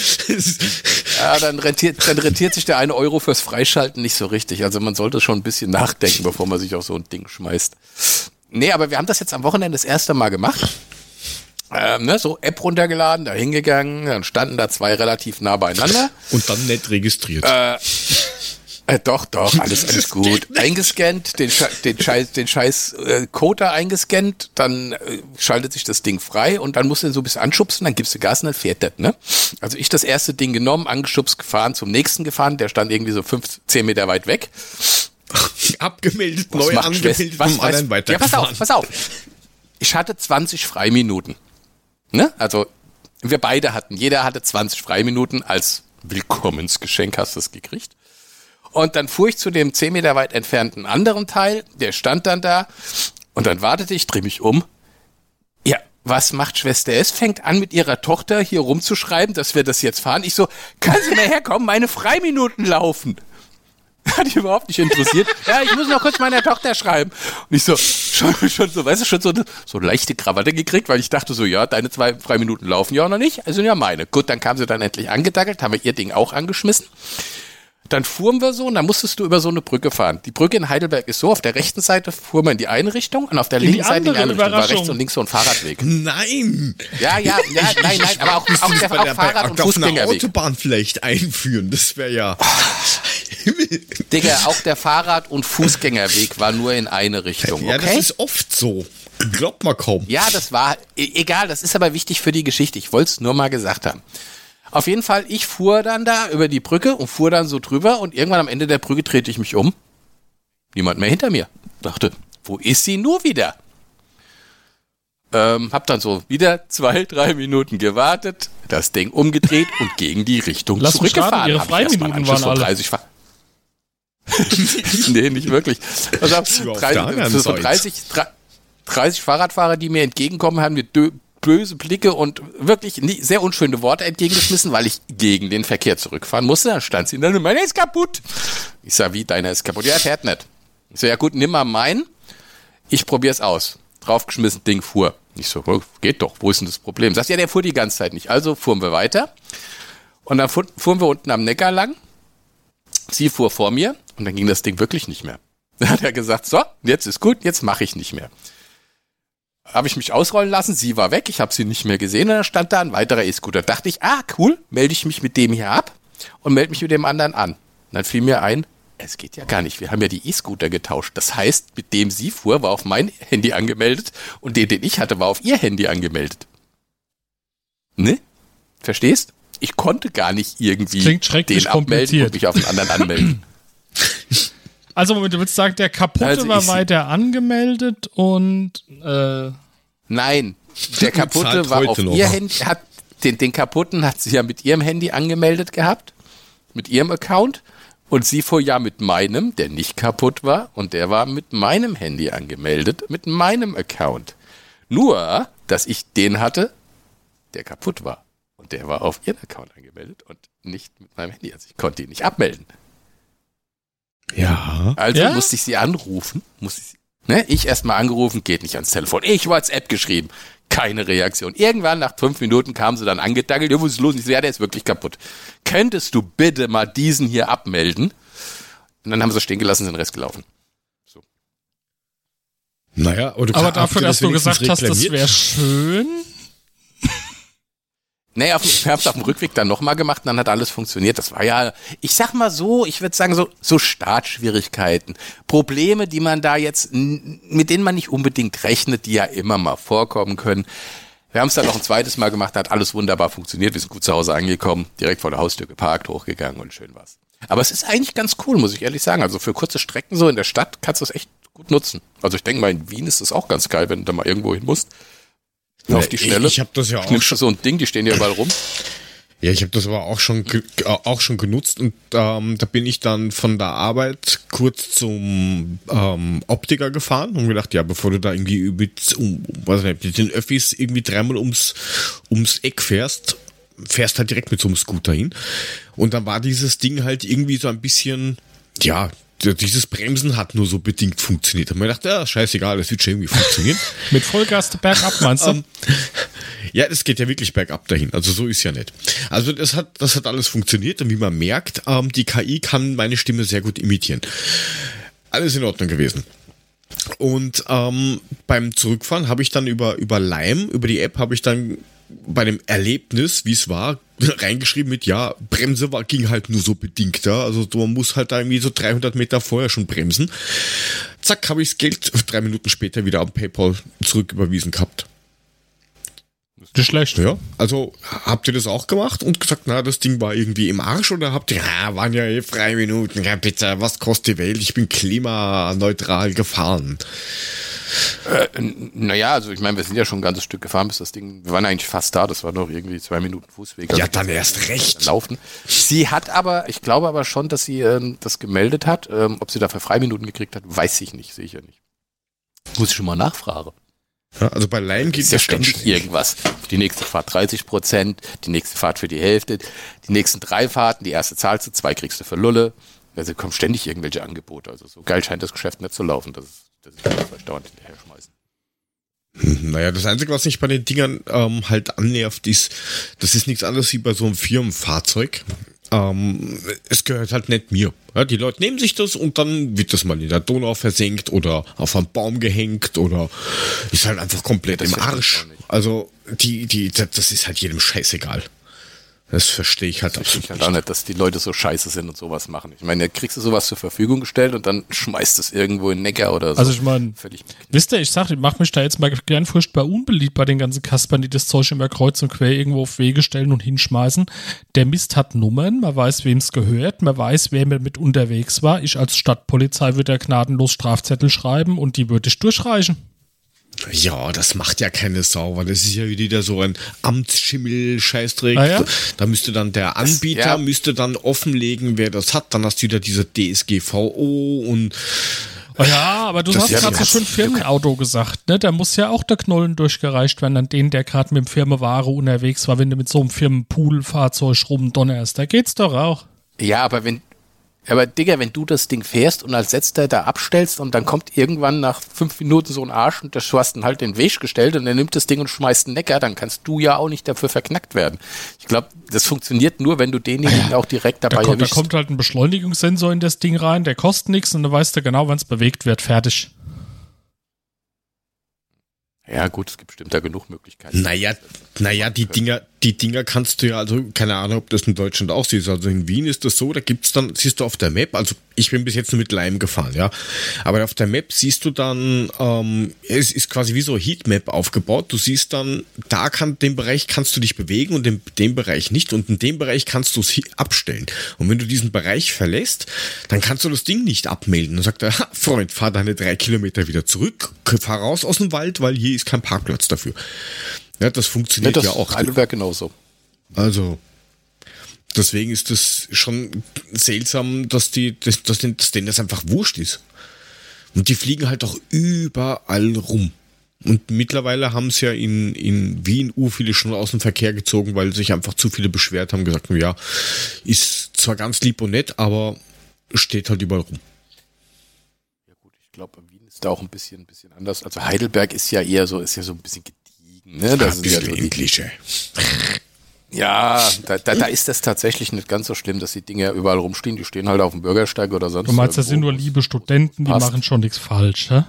Speaker 2: Ja, dann rentiert, dann rentiert sich der eine Euro fürs Freischalten nicht so richtig. Also man sollte schon ein bisschen nachdenken, bevor man sich auf so ein Ding schmeißt. Nee, aber wir haben das jetzt am Wochenende das erste Mal gemacht. Ähm, ne, so App runtergeladen, da hingegangen, dann standen da zwei relativ nah beieinander.
Speaker 1: Und dann nicht registriert.
Speaker 2: Äh, doch, doch, alles, alles gut. Eingescannt, den, Sche den Scheiß, den Scheiß äh, Code da eingescannt, dann äh, schaltet sich das Ding frei und dann musst du ihn so ein bisschen anschubsen, dann gibst du Gas und dann fährt das, ne? Also ich das erste Ding genommen, angeschubst, gefahren, zum nächsten gefahren, der stand irgendwie so fünf, zehn Meter weit weg.
Speaker 1: Abgemeldet,
Speaker 2: Was
Speaker 1: neu angemeldet,
Speaker 2: was
Speaker 1: vom anderen
Speaker 2: weiß- Ja, pass auf, pass auf. Ich hatte 20 Freiminuten. Ne? Also wir beide hatten, jeder hatte 20 Freiminuten als Willkommensgeschenk hast du es gekriegt. Und dann fuhr ich zu dem 10 Meter weit entfernten anderen Teil, der stand dann da und dann wartete ich, dreh mich um. Ja, was macht Schwester S? Fängt an mit ihrer Tochter hier rumzuschreiben, dass wir das jetzt fahren. Ich so, kann sie mal herkommen, meine Freiminuten laufen. Hat die überhaupt nicht interessiert. ja, ich muss noch kurz meiner Tochter schreiben. Und ich so, schon, schon so, weißt du, schon so eine, so leichte Krawatte gekriegt, weil ich dachte so, ja, deine zwei Freiminuten laufen ja auch noch nicht, also ja meine. Gut, dann kam sie dann endlich angedackelt, haben wir ihr Ding auch angeschmissen. Dann fuhren wir so und dann musstest du über so eine Brücke fahren. Die Brücke in Heidelberg ist so, auf der rechten Seite fuhr man in die eine Richtung und auf der
Speaker 4: In
Speaker 2: linken Seite in die
Speaker 4: andere,
Speaker 2: Richtung. War rechts und links so ein Fahrradweg.
Speaker 1: Nein!
Speaker 2: Ja, ja, ja, nein, nein, aber auch, auch, der,
Speaker 1: bei
Speaker 2: auch
Speaker 1: der-
Speaker 2: Fahrrad- und
Speaker 1: auf einer
Speaker 2: Fußgängerweg.
Speaker 1: Autobahn vielleicht einführen, das wäre ja.
Speaker 2: Digga, auch der Fahrrad- und Fußgängerweg war nur in eine Richtung, okay?
Speaker 1: Ja, das ist oft so. Glaubt man kaum.
Speaker 2: Ja, das war, e- egal, das ist aber wichtig für die Geschichte. Ich wollte es nur mal gesagt haben. Auf jeden Fall, ich fuhr dann da über die Brücke und fuhr dann so drüber und irgendwann am Ende der Brücke drehte ich mich um. Niemand mehr hinter mir. Dachte, wo ist sie nur wieder? Ähm, hab dann so wieder zwei, drei Minuten gewartet, das Ding umgedreht und gegen die Richtung
Speaker 4: Lass
Speaker 2: zurückgefahren.
Speaker 4: Ihre Freiminuten waren alle.
Speaker 2: 30 Fahr nee, nicht wirklich. Also,
Speaker 1: Sie war auf
Speaker 2: 30,
Speaker 1: der anderen
Speaker 2: so, so
Speaker 1: Seite.
Speaker 2: 30, 30 Fahrradfahrer, die mir entgegenkommen, haben mir böse Blicke und wirklich sehr unschöne Worte entgegengeschmissen, weil ich gegen den Verkehr zurückfahren musste. Dann stand sie dann, meiner ist kaputt. Ich sag, wie, deiner ist kaputt? Ja, fährt nicht. Ich so, ja gut, nimm mal meinen. Ich probier's aus. Draufgeschmissen, Ding fuhr. Ich so, geht doch, wo ist denn das Problem? Sagt, ja, der fuhr die ganze Zeit nicht. Also fuhren wir weiter. Und dann fuhr- fuhren wir unten am Neckar lang. Sie fuhr vor mir und dann ging das Ding wirklich nicht mehr. Dann hat er gesagt, so, jetzt ist gut, jetzt mache ich nicht mehr. Habe ich mich ausrollen lassen, sie war weg, ich habe sie nicht mehr gesehen und dann stand da ein weiterer E-Scooter. Dachte ich, ah, cool, melde ich mich mit dem hier ab und melde mich mit dem anderen an. Und dann fiel mir ein, es geht ja gar nicht, wir haben ja die E-Scooter getauscht. Das heißt, mit dem sie fuhr, war auf mein Handy angemeldet und den, den ich hatte, war auf ihr Handy angemeldet. Ne? Verstehst? Ich konnte gar nicht irgendwie den abmelden und mich auf den anderen anmelden.
Speaker 4: Also Moment, du willst sagen, der kaputte
Speaker 2: Also
Speaker 4: war weiter angemeldet und äh,
Speaker 2: Nein, der kaputte war auf
Speaker 1: noch.
Speaker 2: ihr Handy, hat den, den kaputten hat sie ja mit ihrem Handy angemeldet gehabt, mit ihrem Account und sie fuhr ja mit meinem, der nicht kaputt war und der war mit meinem Handy angemeldet, mit meinem Account. Nur, dass ich den hatte, der kaputt war und der war auf ihren Account angemeldet und nicht mit meinem Handy, also ich konnte ihn nicht abmelden.
Speaker 1: Ja.
Speaker 2: Also
Speaker 4: Ja?
Speaker 2: musste ich sie anrufen. Musste ich, sie- ne? ich erstmal angerufen, geht nicht ans Telefon. Ich WhatsApp geschrieben. Keine Reaktion. Irgendwann nach fünf Minuten kam sie dann angedackelt. Ja, was ist los? Und ich so, ja, der ist wirklich kaputt. Könntest du bitte mal diesen hier abmelden? Und dann haben sie stehen gelassen, sind den Rest gelaufen.
Speaker 1: Naja, aber, du
Speaker 4: aber dafür, dass
Speaker 1: das
Speaker 4: du gesagt hast, das wäre schön.
Speaker 2: Nee, auf, ich hab's auf dem Rückweg dann nochmal gemacht und dann hat alles funktioniert. Das war ja, ich sag mal so, ich würde sagen, so, so Startschwierigkeiten. Probleme, die man da jetzt, mit denen man nicht unbedingt rechnet, die ja immer mal vorkommen können. Wir haben es dann noch ein zweites Mal gemacht, hat alles wunderbar funktioniert. Wir sind gut zu Hause angekommen, direkt vor der Haustür geparkt, hochgegangen und schön war's. Aber es ist eigentlich ganz cool, muss ich ehrlich sagen. Also für kurze Strecken so in der Stadt kannst du es echt gut nutzen. Also ich denke mal, in Wien ist es auch ganz geil, wenn du da mal irgendwo hin musst. Auf die Schnelle.
Speaker 1: Ich habe das ja auch
Speaker 2: Nimmst du
Speaker 1: schon.
Speaker 2: so ein Ding, die stehen ja überall rum.
Speaker 1: Ja, ich habe das aber auch schon äh, auch schon genutzt und ähm, da bin ich dann von der Arbeit kurz zum ähm, Optiker gefahren und gedacht, ja, bevor du da irgendwie mit, um, was nicht, mit den Öffis irgendwie dreimal ums ums Eck fährst, fährst halt direkt mit so einem Scooter hin. Und dann war dieses Ding halt irgendwie so ein bisschen, ja, dieses Bremsen hat nur so bedingt funktioniert. Da hab ich mir gedacht, ja, scheißegal, das wird schon irgendwie funktionieren.
Speaker 4: Mit Vollgas bergab, meinst du?
Speaker 1: Ähm, ja, das geht ja wirklich bergab dahin. Also so ist ja nicht. Also das hat, das hat alles funktioniert und wie man merkt, ähm, die KI kann meine Stimme sehr gut imitieren. Alles in Ordnung gewesen. Und ähm, beim Zurückfahren habe ich dann über, über Lime, über die App, habe ich dann bei dem Erlebnis, wie es war, reingeschrieben mit, ja, Bremse war, ging halt nur so bedingt, ja. Also man muss halt da irgendwie so 300 Meter vorher schon bremsen. Zack, habe ich das Geld drei Minuten später wieder am PayPal zurücküberwiesen gehabt.
Speaker 4: Das ist schlecht.
Speaker 1: Ja, also habt ihr das auch gemacht und gesagt, na, das Ding war irgendwie im Arsch oder habt ihr, ja, waren ja eh drei Minuten, ja bitte, was kostet die Welt? Ich bin klimaneutral gefahren.
Speaker 2: Äh, naja, also ich meine, wir sind ja schon ein ganzes Stück gefahren, bis das Ding, wir waren eigentlich fast da, das war noch irgendwie zwei Minuten Fußweg. Also
Speaker 1: Ja, dann erst recht.
Speaker 2: Laufen. Sie hat aber, ich glaube aber schon, dass sie ähm, das gemeldet hat. Ähm, ob sie dafür Freiminuten gekriegt hat, weiß ich nicht, sehe ich ja nicht. Muss ich schon mal nachfragen.
Speaker 1: Ja, also bei Lime geht
Speaker 2: Ist ja ständig
Speaker 1: schnell.
Speaker 2: irgendwas. Die nächste Fahrt 30 Prozent, die nächste Fahrt für die Hälfte, die nächsten drei Fahrten, die erste zahlst du, zwei kriegst du für Lulle. Also kommen ständig irgendwelche Angebote. Also so geil scheint das Geschäft nicht zu laufen, dass, es- dass ich das hinterher schmeißen.
Speaker 1: Naja, das Einzige, was mich bei den Dingern ähm, halt annervt, ist, das ist nichts anderes wie bei so einem Firmenfahrzeug. Ähm, es gehört halt nicht mir. Ja, die Leute nehmen sich das und dann wird das mal in der Donau versenkt oder auf einen Baum gehängt oder ist halt einfach komplett
Speaker 2: das
Speaker 1: im Arsch. Also die, die, das ist halt jedem scheißegal. Das verstehe ich halt
Speaker 2: Ich
Speaker 1: absolut
Speaker 2: halt
Speaker 1: nicht.
Speaker 2: auch nicht, dass die Leute so scheiße sind und sowas machen. Ich meine, da kriegst du sowas zur Verfügung gestellt und dann schmeißt es irgendwo in den Neckar oder so.
Speaker 4: Also ich meine,
Speaker 2: Völlig
Speaker 4: wisst ihr, ich sag, ich mach mich da jetzt mal gern furchtbar unbeliebt bei den ganzen Kaspern, die das Zeug immer kreuz und quer irgendwo auf Wege stellen und hinschmeißen. Der Mist hat Nummern, man weiß, wem es gehört, man weiß, wer mit unterwegs war. Ich als Stadtpolizei würde da gnadenlos Strafzettel schreiben und die würde ich durchreichen.
Speaker 1: Ja, das macht ja keine Sau, weil das ist ja wieder so ein Amtsschimmel-Scheißdreck.
Speaker 4: Ah ja?
Speaker 1: Da müsste dann der Anbieter,
Speaker 2: ja.
Speaker 1: müsste dann offenlegen, wer das hat. Dann hast du wieder diese DSGVO und
Speaker 4: Oh ja, aber du
Speaker 1: Das
Speaker 4: hast gerade so schön Firmenauto gesagt, ne? Da muss ja auch der Knollen durchgereicht werden an den, der gerade mit dem Firmenware unterwegs war, wenn du mit so einem Firmenpool-Fahrzeug rumdonnerst. Da geht's doch auch.
Speaker 2: Ja, aber wenn, aber Digga, wenn du das Ding fährst und als letzter da abstellst und dann kommt irgendwann nach fünf Minuten so ein Arsch und der du hast ihn halt den Weg gestellt und er nimmt das Ding und schmeißt einen Neckar, dann kannst du ja auch nicht dafür verknackt werden. Ich glaube, das funktioniert nur, wenn du denjenigen auch direkt
Speaker 4: Da
Speaker 2: dabei
Speaker 4: kommt, da
Speaker 2: erwischst.
Speaker 4: kommt halt ein Beschleunigungssensor in das Ding rein, der kostet nichts und dann weißt du genau, wann es bewegt wird. Fertig.
Speaker 2: Ja gut, es gibt bestimmt da genug Möglichkeiten.
Speaker 1: naja, naja, die Dinger, die Dinger kannst du ja, also keine Ahnung, ob das in Deutschland auch siehst. Also in Wien ist das so, da gibt's dann, siehst du auf der Map, also ich bin bis jetzt nur mit Leim gefahren, ja. Aber auf der Map siehst du dann, ähm, es ist quasi wie so Heatmap aufgebaut. Du siehst dann, da kann, den Bereich kannst du dich bewegen und in dem Bereich nicht und in dem Bereich kannst du es abstellen. Und wenn du diesen Bereich verlässt, dann kannst du das Ding nicht abmelden. Dann sagt er, "Ha, Freund, fahr deine drei Kilometer wieder zurück, fahr raus aus dem Wald, weil hier ist kein Parkplatz dafür. Ja, das
Speaker 2: Ja,
Speaker 1: funktioniert
Speaker 2: das
Speaker 1: ja auch.
Speaker 2: Heidelberg genauso.
Speaker 1: Also, deswegen ist das schon seltsam, dass die, dass, dass denen, dass denen das einfach wurscht ist. Und die fliegen halt auch überall rum. Und mittlerweile haben es ja in, in Wien u viele schon aus dem Verkehr gezogen, weil sich einfach zu viele beschwert haben, gesagt haben, ja, ist zwar ganz lieb und nett, aber steht halt überall rum.
Speaker 2: Ja gut, ich glaube, ist da auch ein bisschen, ein bisschen anders. Also Heidelberg ist ja eher so, ist ja so ein bisschen gediegen. Ne? Das ist ja, so die, ja da, da, da ist das tatsächlich nicht ganz so schlimm, dass die Dinger überall rumstehen. Die stehen halt auf dem Bürgersteig oder sonst
Speaker 4: Du meinst, das sind nur liebe Studenten, die
Speaker 2: Passt.
Speaker 4: machen schon nichts falsch, ne?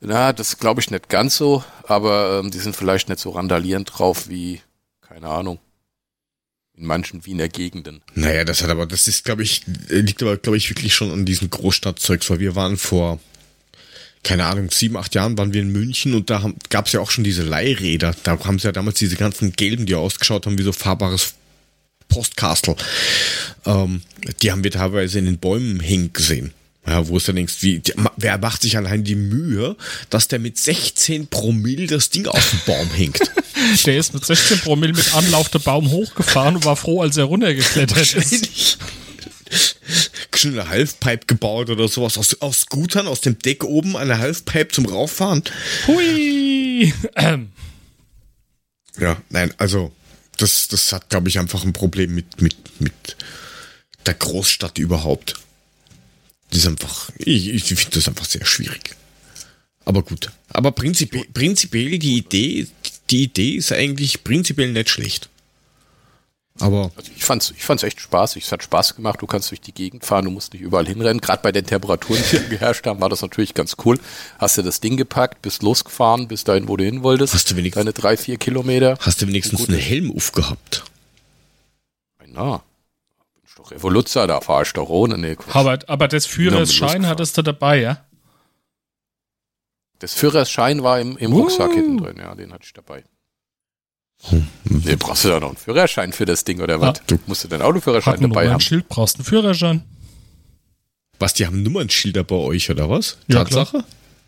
Speaker 2: Na, das glaube ich nicht ganz so, aber ähm, die sind vielleicht nicht so randalierend drauf wie, keine Ahnung, in manchen Wiener Gegenden.
Speaker 1: Naja, das hat aber, das ist, glaube ich, liegt aber, glaube ich, wirklich schon an diesem Großstadtzeugs, weil wir waren vor, keine Ahnung, sieben, acht Jahren waren wir in München und da gab es ja auch schon diese Leihräder. Da haben sie ja damals diese ganzen gelben, die ausgeschaut haben wie so fahrbares Postkastel. Ähm, die haben wir teilweise in den Bäumen hängen gesehen. Ja, wo es dann denkst, wie, die- wer macht sich allein die Mühe, dass der mit 16 Promille das Ding auf den Baum hängt?
Speaker 4: Der ist mit 16 Promille mit Anlauf der Baum hochgefahren und war froh, als er runtergeklettert ist.
Speaker 1: Schnell eine Halfpipe gebaut oder sowas. Aus, aus Scootern, aus dem Deck oben eine Halfpipe zum Rauffahren.
Speaker 4: Hui! Ähm,
Speaker 1: Ja, nein, also das, das hat, glaube ich, einfach ein Problem mit, mit, mit der Großstadt überhaupt. Das ist einfach, ich, ich finde das einfach sehr schwierig. Aber gut. Aber prinzipiell, prinzipiell die Idee, die Idee ist eigentlich prinzipiell nicht schlecht. Aber
Speaker 2: Also ich fand's, ich fand's echt spaßig. Es hat Spaß gemacht. Du kannst durch die Gegend fahren, du musst nicht überall hinrennen. Gerade bei den Temperaturen, die geherrscht haben, war das natürlich ganz cool. Hast du das Ding gepackt, bist losgefahren, bis dahin, wo du hin wolltest.
Speaker 1: Hast du wenigstens-
Speaker 2: Deine drei, vier Kilometer.
Speaker 1: hast du wenigstens einen Helm aufgehabt?
Speaker 2: Na, ich doch Revoluzzer, da fahr ich doch ohne. Nee,
Speaker 4: aber, aber das Führerschein hattest du dabei, ja?
Speaker 2: Das Führerschein war im, im
Speaker 4: Uh.
Speaker 2: Rucksack hinten drin, ja, den hatte ich dabei. Nee, brauchst du da noch einen Führerschein für das Ding oder was?
Speaker 4: Ja.
Speaker 2: Musst du deinen Autoführerschein
Speaker 4: Hat ein
Speaker 2: dabei haben?
Speaker 4: Nummernschild, brauchst einen Führerschein.
Speaker 1: Was, die haben Nummernschilder bei euch oder was?
Speaker 4: Ja,
Speaker 1: Tatsache?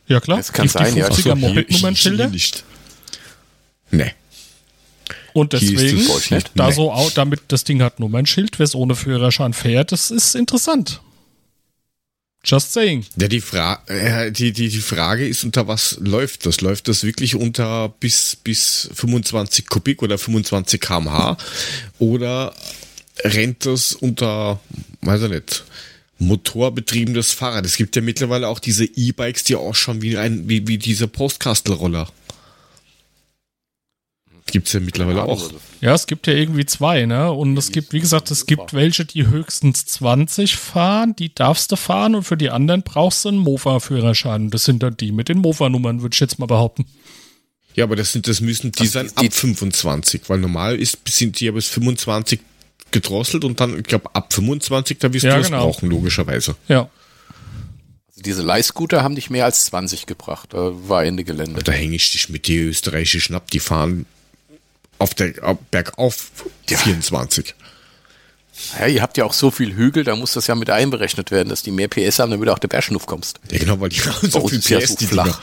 Speaker 4: Ja klar,
Speaker 2: Das kann
Speaker 4: Gibt
Speaker 2: sein,
Speaker 4: die
Speaker 2: ja.
Speaker 4: 50er
Speaker 1: hier-
Speaker 4: Moped-Nummernschilder.
Speaker 1: nicht. Nee.
Speaker 4: Und deswegen, da
Speaker 1: Nee.
Speaker 4: so, au- damit das Ding hat Nummernschild, wer es ohne Führerschein fährt, das ist interessant. Just saying.
Speaker 1: Ja, die, Fra äh, die, die, die Frage ist, unter was läuft das? Läuft das wirklich unter bis, bis 25 Kubik oder 25 kmh? Oder rennt das unter, weiß ich nicht, motorbetriebenes Fahrrad? Es gibt ja mittlerweile auch diese E-Bikes, die ausschauen wie, ein, wie, wie diese Postkastelroller. Gibt's ja mittlerweile auch.
Speaker 2: Also,
Speaker 4: Ja, es gibt ja irgendwie zwei, ne? Und es gibt, wie gesagt, es gibt welche, die höchstens 20 fahren, die darfst du fahren und für die anderen brauchst du einen Mofa-Führerschein. Das sind dann die mit den Mofa-Nummern, würde ich jetzt mal behaupten.
Speaker 1: Ja, aber das, sind, das müssen die sein
Speaker 2: die-
Speaker 1: ab 25, weil normal ist, sind die ja bis 25 gedrosselt und dann, ich glaube, ab 25, da wirst
Speaker 4: Ja,
Speaker 1: du das
Speaker 4: genau.
Speaker 1: brauchen, logischerweise.
Speaker 4: Ja.
Speaker 2: Also diese Leihscooter haben nicht mehr als 20 gebracht. Da war Ende Gelände.
Speaker 1: Da hänge ich dich mit die österreichischen ab, die fahren auf der auf, bergauf 24.
Speaker 2: Ja, ihr habt ja auch so viel Hügel, da muss das ja mit einberechnet werden, dass die mehr PS haben, damit du auch der Bergschnuff kommst.
Speaker 1: Ja, genau, weil die haben so
Speaker 2: uns
Speaker 1: viel
Speaker 2: ja
Speaker 1: PS, die
Speaker 2: flach.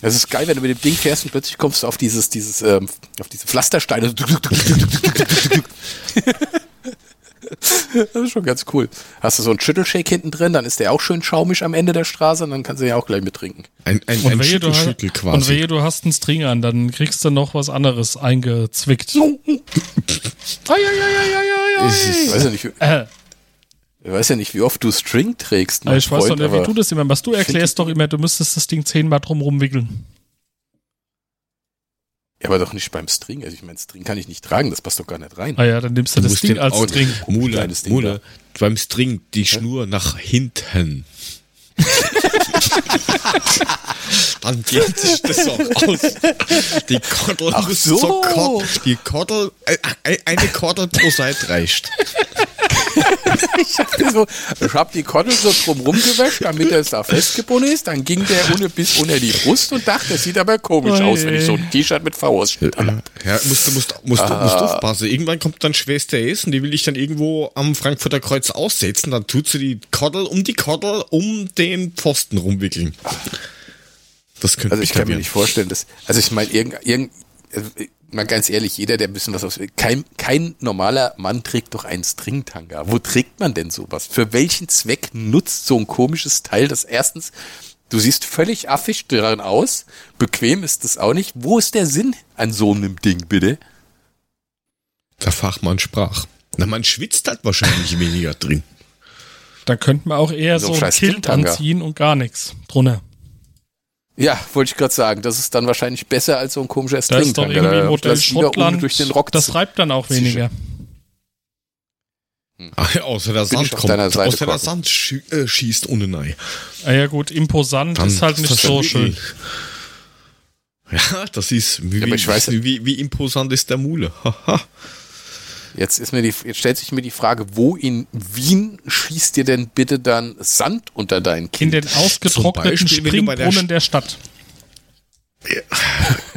Speaker 2: Das ist geil, wenn du mit dem Ding fährst und plötzlich kommst du auf dieses, dieses, ähm, auf diese Pflastersteine. Das ist schon ganz cool. Hast du so einen Schüttelshake hinten drin, dann ist der auch schön schaumig am Ende der Straße und dann kannst du ja auch gleich mittrinken.
Speaker 1: Ein, ein,
Speaker 4: Und
Speaker 1: ein Schüttelschüttel
Speaker 4: hast- und
Speaker 1: quasi.
Speaker 4: wehe, du hast einen String an, dann kriegst du noch was anderes eingezwickt.
Speaker 2: Ich weiß ja nicht, wie-
Speaker 4: Äh,
Speaker 2: ich weiß ja nicht, wie oft du String trägst. mein
Speaker 4: Also ich weiß
Speaker 2: Freund,
Speaker 4: doch nicht, wie du das immer machst. Du erklärst doch immer, du müsstest das Ding zehnmal drum rumwickeln.
Speaker 2: Ja, aber doch nicht beim String. Also ich meine, String kann ich nicht tragen, das passt doch gar nicht rein.
Speaker 4: Ah ja, dann nimmst du
Speaker 1: Du
Speaker 4: das
Speaker 1: musst
Speaker 4: Ding
Speaker 1: den
Speaker 4: als
Speaker 1: Auto-
Speaker 4: String.
Speaker 1: Mule,
Speaker 2: Ding
Speaker 1: Mule, beim String die Schnur nach hinten. Dann geht sich das auch aus. Die Kordel
Speaker 2: Ach
Speaker 1: muss
Speaker 2: so.
Speaker 1: zur Kord, die Kordel, äh, äh, eine Kordel pro Seite reicht.
Speaker 2: Ich hab, so, hab die Kordel so drum rumgewäscht, damit er da festgebunden ist. Dann ging der ohne bis unter die Brust und dachte, das sieht aber komisch aus, wenn ich so ein T-Shirt mit V-Ausschnitt anhab.
Speaker 1: Ja, musst du musst, musst,
Speaker 2: Ah.
Speaker 1: musst aufpassen. Irgendwann kommt dann Schwester S und die will ich dann irgendwo am Frankfurter Kreuz aussetzen. Dann tut sie die Kordel um die Kordel um den Pfosten rumwickeln. Das könnte
Speaker 2: Also ich kann mir nicht vorstellen, dass, also ich meine, irgend, irgend, mal ganz ehrlich, jeder, der ein bisschen was aus, kein, kein normaler Mann trägt doch einen Stringtanga. Wo trägt man denn sowas? Für welchen Zweck nutzt so ein komisches Teil, das erstens, du siehst völlig affig daran aus, bequem ist das auch nicht. Wo ist der Sinn an so einem Ding, bitte?
Speaker 1: Der Fachmann sprach. Na, man schwitzt halt wahrscheinlich weniger drin.
Speaker 4: Da könnte man auch eher
Speaker 2: So
Speaker 4: so,
Speaker 2: ein
Speaker 4: Kilt anziehen und gar nichts drunter.
Speaker 2: Ja, wollte ich gerade sagen, das ist dann wahrscheinlich besser als so ein komischer
Speaker 4: Da ist doch irgendwie Modell Schottland.
Speaker 2: durch den Rock
Speaker 4: das reibt dann auch weniger.
Speaker 1: Ah, außer der
Speaker 2: Bin
Speaker 1: Sand kommt. außer der
Speaker 2: Korken.
Speaker 1: Sand schie äh, schießt ohne Nei.
Speaker 4: Ah ja gut, imposant
Speaker 1: Dann
Speaker 4: ist halt nicht
Speaker 1: das
Speaker 4: so
Speaker 1: ja
Speaker 4: schön.
Speaker 1: Ja, das ist wie,
Speaker 2: Ja, aber
Speaker 1: wie,
Speaker 2: ich weiß-
Speaker 1: wie, wie imposant ist der Mule. Haha.
Speaker 2: Jetzt ist mir die, jetzt stellt sich mir die Frage, wo in Wien schießt dir denn bitte dann Sand unter dein
Speaker 4: In
Speaker 2: Kind?
Speaker 4: den ausgetrockneten
Speaker 1: Beispiel, der
Speaker 4: Springbrunnen
Speaker 1: Sch-
Speaker 4: der Stadt.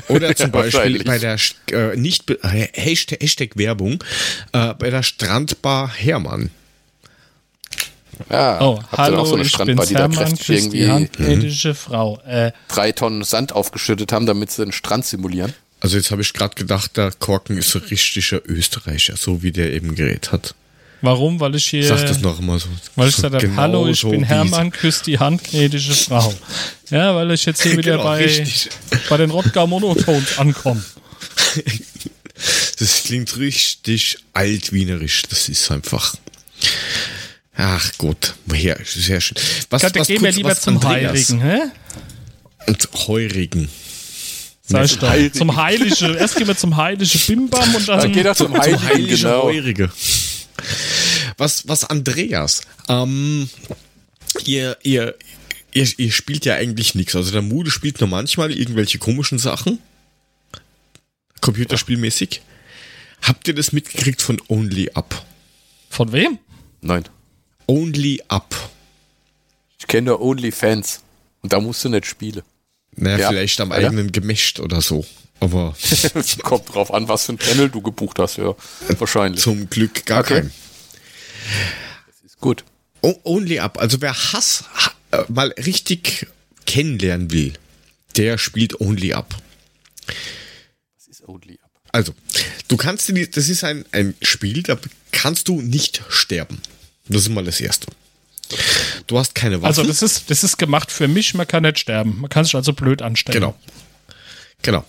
Speaker 1: Oder zum Beispiel bei der äh, nicht äh, Hashtag, Hashtag Werbung äh, bei der Strandbar Hermann.
Speaker 2: Ja,
Speaker 4: Oh,
Speaker 2: habt ihr
Speaker 4: hallo,
Speaker 2: auch so eine
Speaker 4: ich
Speaker 2: Strandbar, die da
Speaker 4: Hermann,
Speaker 2: kräftig
Speaker 4: küss die
Speaker 2: irgendwie
Speaker 4: handkritische Frau. Äh,
Speaker 2: drei Tonnen Sand aufgeschüttet haben, damit sie den Strand simulieren?
Speaker 1: Also jetzt habe ich gerade gedacht, der Korken ist so richtiger Österreicher, so wie der eben geredet hat.
Speaker 4: warum? Weil ich hier,
Speaker 1: Sag das noch mal so.
Speaker 4: weil ich gesagt habe,
Speaker 1: genau
Speaker 4: hallo, ich
Speaker 1: so
Speaker 4: bin Hermann, küss die handkritische Frau. Ja, weil ich jetzt hier wieder
Speaker 1: Genau,
Speaker 4: bei,
Speaker 1: richtig.
Speaker 4: bei den Rottgau Monotones ankomme.
Speaker 1: Das klingt richtig altwienerisch. Das ist einfach. Ach Gott, woher? Sehr schön. Was,
Speaker 4: Gott, da
Speaker 1: was
Speaker 4: gehen wir lieber
Speaker 1: was
Speaker 4: zum
Speaker 1: Andreas
Speaker 4: Heiligen, hä?
Speaker 1: Und Heurigen.
Speaker 4: Sag ich doch. Zum Heiligen. Erst gehen wir zum Heiligen Bimbam und
Speaker 2: Dann
Speaker 4: dann.
Speaker 2: geht er zum
Speaker 1: Zum
Speaker 2: Heiligen,
Speaker 1: Heiligen
Speaker 2: genau.
Speaker 1: Heurige. Was, was Andreas, ähm, ihr, ihr, ihr, ihr spielt ja eigentlich nichts. Also der Mude spielt nur manchmal irgendwelche komischen Sachen. Computerspielmäßig. Habt ihr das mitgekriegt von Only Up?
Speaker 4: Von wem?
Speaker 2: Nein.
Speaker 1: Only Up.
Speaker 2: Ich kenne nur OnlyFans. Und da musst du nicht spielen.
Speaker 1: Naja,
Speaker 2: Ja,
Speaker 1: vielleicht am
Speaker 2: weiter.
Speaker 1: eigenen gemischt oder so. Aber
Speaker 2: Kommt drauf an, was für ein Panel du gebucht hast, ja. Wahrscheinlich.
Speaker 1: zum Glück gar
Speaker 2: Okay.
Speaker 1: kein.
Speaker 2: Gut.
Speaker 1: O- Only Up. Also wer Hass ha- äh, mal richtig kennenlernen will, der spielt Only Up.
Speaker 2: Das ist Only Up.
Speaker 1: Also, du kannst, dir das ist ein, ein Spiel, da kannst du nicht sterben. Das ist mal das Erste. Du hast keine Waffen.
Speaker 4: Also, das ist, das ist gemacht für mich, man kann nicht sterben. Man kann sich also blöd anstellen.
Speaker 1: Genau. Genau.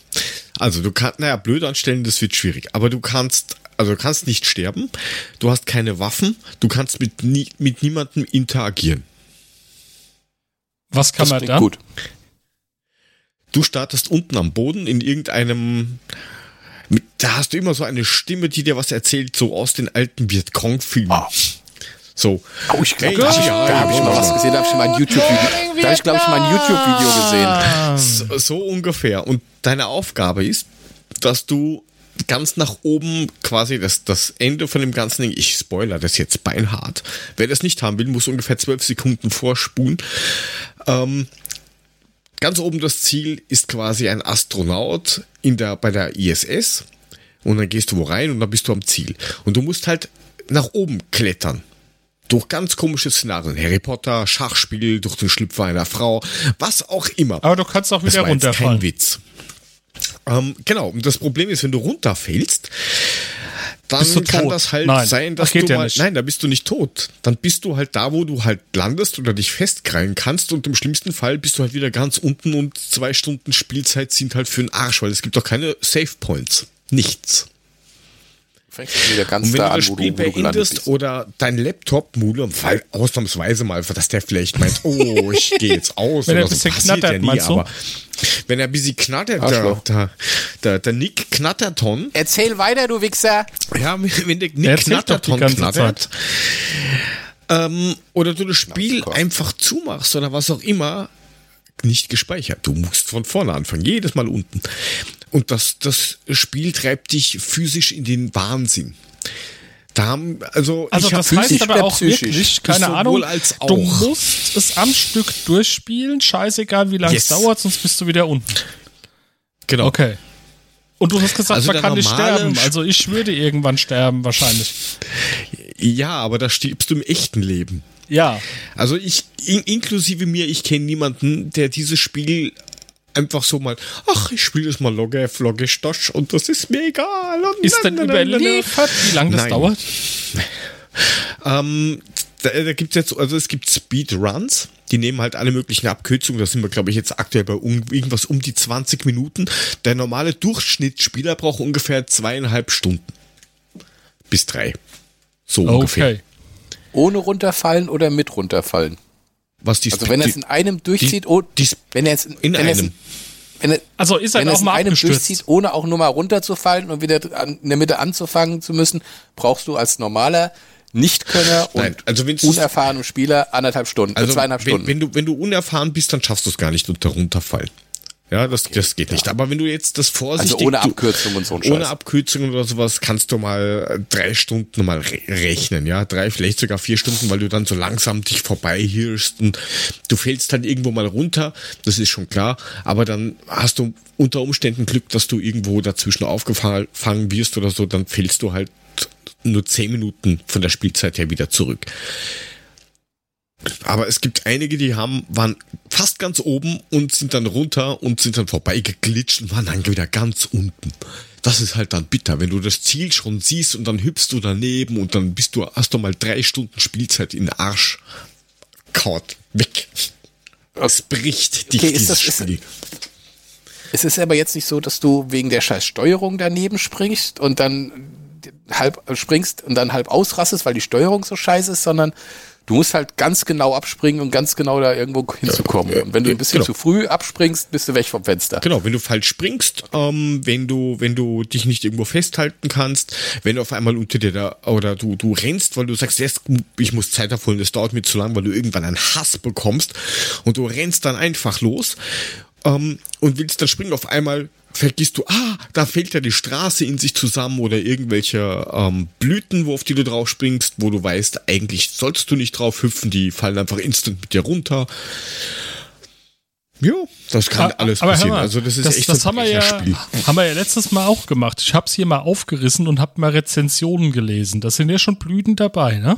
Speaker 1: Also du kannst, naja, blöd anstellen, das wird schwierig. Aber du kannst, also du kannst nicht sterben. Du hast keine Waffen. Du kannst mit, nie, mit niemandem interagieren.
Speaker 4: Was kann
Speaker 2: Das
Speaker 4: man dann?
Speaker 2: gut.
Speaker 1: Du startest unten am Boden in irgendeinem, da hast du immer so eine Stimme, die dir was erzählt, so aus den alten Vietcong-Filmen. So.
Speaker 2: Oh, ich glaube, da habe ich, mal was gesehen, da habe ich mal ein YouTube-Video. Da habe ich, glaube ich, mal ein YouTube-Video gesehen.
Speaker 1: So, so ungefähr. Und deine Aufgabe ist, dass du ganz nach oben quasi das, das Ende von dem ganzen Ding, ich spoiler das jetzt beinhart. Wer das nicht haben will, muss ungefähr zwölf Sekunden vorspulen. Ähm, ganz oben das Ziel ist quasi ein Astronaut in der, bei der ISS. Und dann gehst du wo rein und dann bist du am Ziel. Und du musst halt nach oben klettern. Durch ganz komische Szenarien. Harry Potter, Schachspiel, durch den Schlüpfer einer Frau, was auch immer.
Speaker 4: Aber du kannst auch
Speaker 1: Das
Speaker 4: wieder
Speaker 1: war jetzt
Speaker 4: runterfallen.
Speaker 1: kein Witz. Ähm, genau, und das Problem ist, wenn du runterfällst, dann kann das halt
Speaker 4: Nein,
Speaker 1: sein, dass
Speaker 4: das
Speaker 1: du
Speaker 4: ja
Speaker 1: mal.
Speaker 4: nicht.
Speaker 1: Nein, da bist du nicht tot. Dann bist du halt da, wo du halt landest oder dich festkrallen kannst und im schlimmsten Fall bist du halt wieder ganz unten und zwei Stunden Spielzeit sind halt für den Arsch, weil es gibt doch keine Save Points. Nichts.
Speaker 2: Fängst du wieder ganz
Speaker 1: Und wenn
Speaker 2: da
Speaker 1: du
Speaker 2: an,
Speaker 1: das
Speaker 2: wo
Speaker 1: Spiel
Speaker 2: du, wo du gelandet
Speaker 1: beendest
Speaker 2: bist.
Speaker 1: oder dein Laptop, Mule, weil ausnahmsweise mal, dass der vielleicht meint, oh, ich gehe jetzt aus
Speaker 4: Wenn er
Speaker 1: oder
Speaker 4: ein
Speaker 1: so,
Speaker 4: bisschen
Speaker 1: passiert
Speaker 4: knattert,
Speaker 1: ja nie, aber wenn er ein bisschen knattert, der, der, der, der Nick Knatterton,
Speaker 2: Erzähl weiter, du Wichser.
Speaker 1: ja, wenn der
Speaker 4: Er
Speaker 1: Nick
Speaker 4: die
Speaker 1: Knatterton
Speaker 4: ganze
Speaker 1: knattert, ähm, oder du das Spiel
Speaker 2: Gott.
Speaker 1: einfach zumachst oder was auch immer, nicht gespeichert. Du musst von vorne anfangen, jedes Mal unten. Und das, das Spiel treibt dich physisch in den Wahnsinn. Da haben, also,
Speaker 4: Also
Speaker 1: ich
Speaker 4: das heißt aber auch
Speaker 2: psychisch?
Speaker 4: wirklich, keine Ahnung, du musst es am Stück durchspielen, scheißegal wie lange
Speaker 1: Yes.
Speaker 4: es dauert, sonst bist du wieder unten.
Speaker 1: genau.
Speaker 4: Okay. Und du hast gesagt,
Speaker 1: Also
Speaker 4: man kann nicht sterben. Also ich würde irgendwann sterben, wahrscheinlich.
Speaker 1: Ja, aber da stirbst du im echten Leben.
Speaker 4: Ja.
Speaker 1: Also ich, in, inklusive mir, ich kenne niemanden, der dieses Spiel einfach so mal, ach, ich spiele das mal Logge, Flogge, Stosch und das ist mir egal. Und
Speaker 4: Ist
Speaker 1: na.
Speaker 4: überliefert, wie lange das
Speaker 1: Nein.
Speaker 4: dauert?
Speaker 1: Ähm, da, da gibt jetzt, also es gibt Speedruns, die nehmen halt alle möglichen Abkürzungen. Da sind wir, glaube ich, jetzt aktuell bei um, irgendwas um die 20 Minuten. Der normale Durchschnittsspieler braucht ungefähr zweieinhalb Stunden. Bis drei. So ungefähr.
Speaker 4: Okay.
Speaker 2: Ohne runterfallen oder mit runterfallen?
Speaker 1: Was die
Speaker 2: Also wenn er es in einem durchzieht, oh,
Speaker 1: die-
Speaker 2: wenn er es in,
Speaker 1: in
Speaker 2: wenn
Speaker 1: einem.
Speaker 2: wenn er,
Speaker 4: Also ist er
Speaker 2: wenn er
Speaker 4: auch
Speaker 2: es in
Speaker 4: mal
Speaker 2: einem
Speaker 4: abgestürzt.
Speaker 2: durchzieht, ohne auch nur mal runterzufallen und wieder an, in der Mitte anzufangen zu müssen, brauchst du als normaler Nichtkönner und
Speaker 1: Nein, also
Speaker 2: unerfahrener Spieler anderthalb Stunden,
Speaker 1: Also
Speaker 2: zweieinhalb
Speaker 1: wenn,
Speaker 2: Stunden.
Speaker 1: wenn, du, wenn du unerfahren bist, dann schaffst du es gar nicht unter runterfallen. Ja, das, das geht nicht. Aber wenn du jetzt das vorsichtig...
Speaker 2: Also ohne Abkürzung und so ein
Speaker 1: Ohne
Speaker 2: Scheiß.
Speaker 1: Abkürzung oder sowas kannst du mal äh, drei Stunden mal re rechnen, ja. Drei, vielleicht sogar vier Stunden, weil du dann so langsam dich vorbeihirschst und du fällst dann irgendwo mal runter, das ist schon klar. Aber dann hast du unter Umständen Glück, dass du irgendwo dazwischen aufgefangen wirst oder so, dann fällst du halt nur zehn Minuten von der Spielzeit her wieder zurück. Aber es gibt einige, die haben, waren fast ganz oben und sind dann runter und sind dann vorbeigeglitscht und waren dann wieder ganz unten. Das ist halt dann bitter, wenn du das Ziel schon siehst und dann hüpfst du daneben und dann bist du, hast du mal drei Stunden Spielzeit in den Arsch. Kaut. Weg. Es bricht dich
Speaker 2: Okay,
Speaker 1: dieses
Speaker 2: das- ist-
Speaker 1: Spiel.
Speaker 2: Es ist aber jetzt nicht so, dass du wegen der scheiß Steuerung daneben springst und dann halb springst und dann halb ausrastest, weil die Steuerung so scheiße ist, sondern du musst halt ganz genau abspringen und ganz genau da irgendwo hinzukommen. Und wenn du ein bisschen
Speaker 1: genau.
Speaker 2: zu früh abspringst, bist du weg vom Fenster.
Speaker 1: Genau, wenn du falsch springst, ähm, wenn du, wenn du dich nicht irgendwo festhalten kannst, wenn du auf einmal unter dir da, oder du, du rennst, weil du sagst, jetzt, ich muss Zeit abholen, das dauert mir zu lang, weil du irgendwann einen Hass bekommst und du rennst dann einfach los ähm, und willst dann springen, auf einmal vergisst du, ah, da fällt ja die Straße in sich zusammen oder irgendwelche ähm, Blüten, wo auf die du drauf springst, wo du weißt, eigentlich sollst du nicht drauf hüpfen, die fallen einfach instant mit dir runter. Ja, das kann
Speaker 4: Ah,
Speaker 1: alles
Speaker 4: aber
Speaker 1: passieren.
Speaker 4: mal,
Speaker 1: also das ist
Speaker 4: das,
Speaker 1: echt
Speaker 4: das
Speaker 1: so
Speaker 4: haben
Speaker 1: ein
Speaker 4: wir ja,
Speaker 1: Brecherspiel.
Speaker 4: haben wir ja letztes Mal auch gemacht. Ich habe es hier mal aufgerissen und habe mal Rezensionen gelesen. Da sind ja schon Blüten dabei, ne?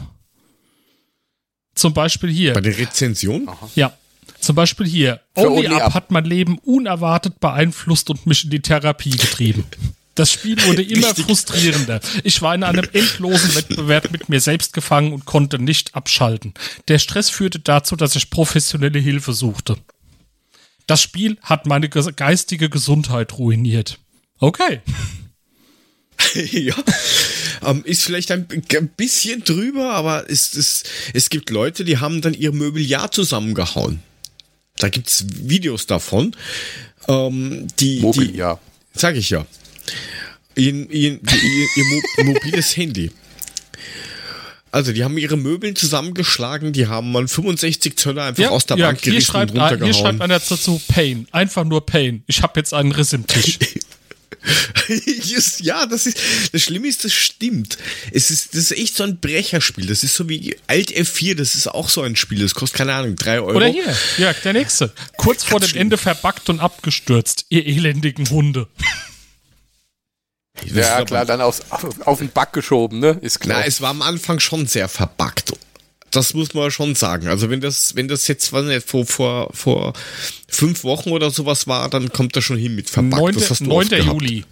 Speaker 4: Zum Beispiel hier.
Speaker 1: Bei der Rezension?
Speaker 4: Ja. Zum Beispiel hier.
Speaker 2: Für
Speaker 4: Only,
Speaker 2: Only
Speaker 4: Up,
Speaker 2: Up.
Speaker 4: hat mein Leben unerwartet beeinflusst und mich in die Therapie getrieben. Das Spiel wurde immer frustrierender. Ich war in einem endlosen Wettbewerb mit mir selbst gefangen und konnte nicht abschalten. Der Stress führte dazu, dass ich professionelle Hilfe suchte. Das Spiel hat meine ge- geistige Gesundheit ruiniert. Okay.
Speaker 1: ja. Ähm, ist vielleicht ein bisschen drüber, aber es, es, es gibt Leute, die haben dann ihr Mobiliar zusammengehauen. Da gibt's Videos davon. Ähm, die,
Speaker 2: Mobil,
Speaker 1: die,
Speaker 2: ja.
Speaker 1: Sag ich ja. Ihr, ihr, ihr, ihr mo mobiles Handy. Also, die haben ihre Möbeln zusammengeschlagen, die haben mal 65 Zöller einfach aus der Bank
Speaker 4: hier
Speaker 1: gerissen
Speaker 4: schreibt,
Speaker 1: und
Speaker 4: ah, hier schreibt
Speaker 1: runtergehauen.
Speaker 4: einer dazu Pain. Einfach nur Pain. Ich habe jetzt einen Riss im Tisch.
Speaker 1: Just, ja, das ist das Schlimme ist, das stimmt. Es ist das ist echt so ein Brecherspiel. Das ist so wie Alt F4. Das ist auch so ein Spiel. Das kostet keine Ahnung drei Euro.
Speaker 4: Oder hier, ja, der nächste. Kurz vor dem
Speaker 1: schlimm.
Speaker 4: Ende verbackt und abgestürzt, ihr elendigen Hunde.
Speaker 2: Ja, klar, dann aufs, auf, auf den Back geschoben, ne? Ist klar.
Speaker 1: Na, es war am Anfang schon sehr verbuggt. Das muss man schon sagen. Also wenn das, wenn das jetzt weiß nicht, vor, vor, vor fünf Wochen oder sowas war, dann kommt das schon hin mit verbuggt.
Speaker 4: 9.
Speaker 1: das hast du
Speaker 4: 9.
Speaker 1: oft gehabt.
Speaker 4: Juli.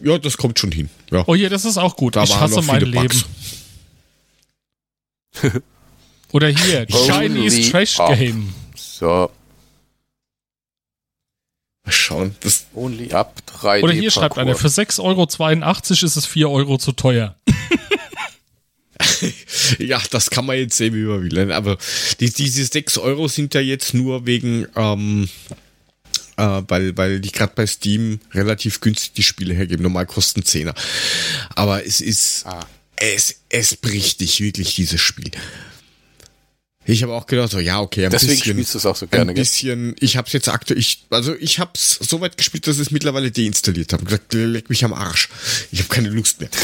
Speaker 1: Ja, das kommt schon hin. Ja.
Speaker 4: Oh je, das ist auch gut.
Speaker 1: Da
Speaker 4: ich
Speaker 1: waren
Speaker 4: hasse
Speaker 1: noch
Speaker 4: mein. Leben. Oder hier, Chinese Trash
Speaker 2: up.
Speaker 4: Game.
Speaker 2: So,
Speaker 1: Mal schauen. Das,
Speaker 2: only up 3D
Speaker 4: Oder hier schreibt einer, für 6,82 Euro ist es 4 Euro zu teuer.
Speaker 1: ja, das kann man jetzt sehen, wie man will. Aber die, diese 6 Euro sind ja jetzt nur wegen, ähm, äh, weil, weil die gerade bei Steam relativ günstig die Spiele hergeben. Normal kosten 10er. Aber es ist,
Speaker 2: Ah.
Speaker 1: es, es bricht dich wirklich, dieses Spiel. Ich habe auch gedacht, so, ja, okay, ein
Speaker 2: Deswegen
Speaker 1: bisschen.
Speaker 2: spielst du es auch so gerne,
Speaker 1: ein
Speaker 2: gell?
Speaker 1: bisschen, ich habe es jetzt aktuell, ich, also ich habe es so weit gespielt, dass ich es mittlerweile deinstalliert habe. gesagt, leck mich am Arsch. Ich habe keine Lust mehr.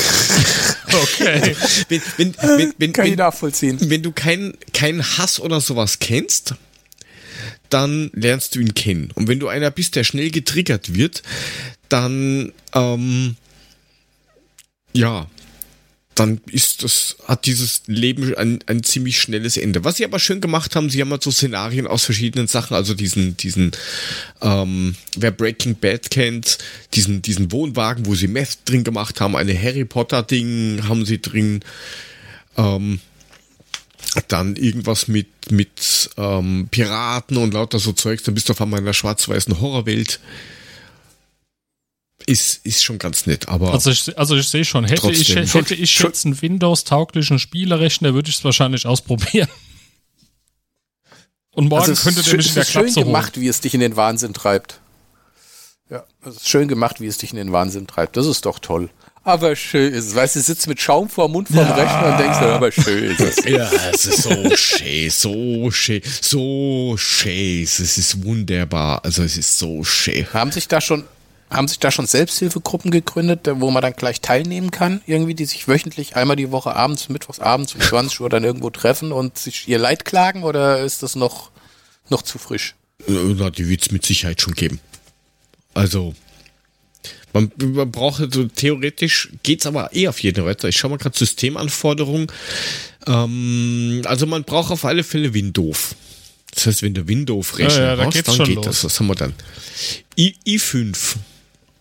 Speaker 4: Okay.
Speaker 1: wenn, wenn, wenn, wenn,
Speaker 2: Kann ich
Speaker 1: wenn,
Speaker 2: nachvollziehen.
Speaker 1: wenn du keinen keinen Hass oder sowas kennst, dann lernst du ihn kennen. Und wenn du einer bist, der schnell getriggert wird, dann ähm, ja, dann ist das, hat dieses Leben ein, ein ziemlich schnelles Ende. Was sie aber schön gemacht haben, sie haben halt so Szenarien aus verschiedenen Sachen, also diesen, diesen, ähm, wer Breaking Bad kennt, diesen, diesen Wohnwagen, wo sie Meth drin gemacht haben, eine Harry Potter Ding haben sie drin, ähm, dann irgendwas mit, mit ähm, Piraten und lauter so Zeugs, dann bist du auf einmal in einer schwarz-weißen Horrorwelt. Ist, ist schon ganz nett, aber
Speaker 4: Also ich, also ich sehe schon, hätte ich,
Speaker 1: Trotzdem.
Speaker 4: hätte ich jetzt einen Windows-tauglichen Spielerechner, würde ich es wahrscheinlich ausprobieren. Und morgen
Speaker 2: Also es
Speaker 4: könnte
Speaker 2: ist
Speaker 4: der
Speaker 2: schön,
Speaker 4: mich
Speaker 2: es
Speaker 4: in der
Speaker 2: ist schön
Speaker 4: Klapse holen.
Speaker 2: gemacht, wie es dich in den Wahnsinn treibt. Ja, es ist schön gemacht, wie es dich in den Wahnsinn treibt. Das ist doch toll. Aber schön ist es. Weißt du, sitzt mit Schaum vor dem Mund vom Rechner und denkst, aber schön ist es.
Speaker 1: Ja, es ist so schön, so schön, so schön. Es ist wunderbar. Also es ist so schön.
Speaker 2: Haben sich da schon, haben sich da schon Selbsthilfegruppen gegründet, wo man dann gleich teilnehmen kann? Irgendwie, die sich wöchentlich einmal die Woche abends, mittwochs abends um 20 Uhr dann irgendwo treffen und sich ihr Leid klagen oder ist das noch, noch zu frisch?
Speaker 1: Na, die wird es mit Sicherheit schon geben. Also, man, man braucht so theoretisch, geht's aber eh auf jeden weiter. Ich schaue mal gerade Systemanforderungen. Ähm, also man braucht auf alle Fälle Windows. Das heißt, wenn du Windows-Rechner
Speaker 4: Ja, ja, da geht's
Speaker 1: dann
Speaker 4: schon
Speaker 1: geht
Speaker 4: los.
Speaker 1: das. Was haben wir dann? I, i5.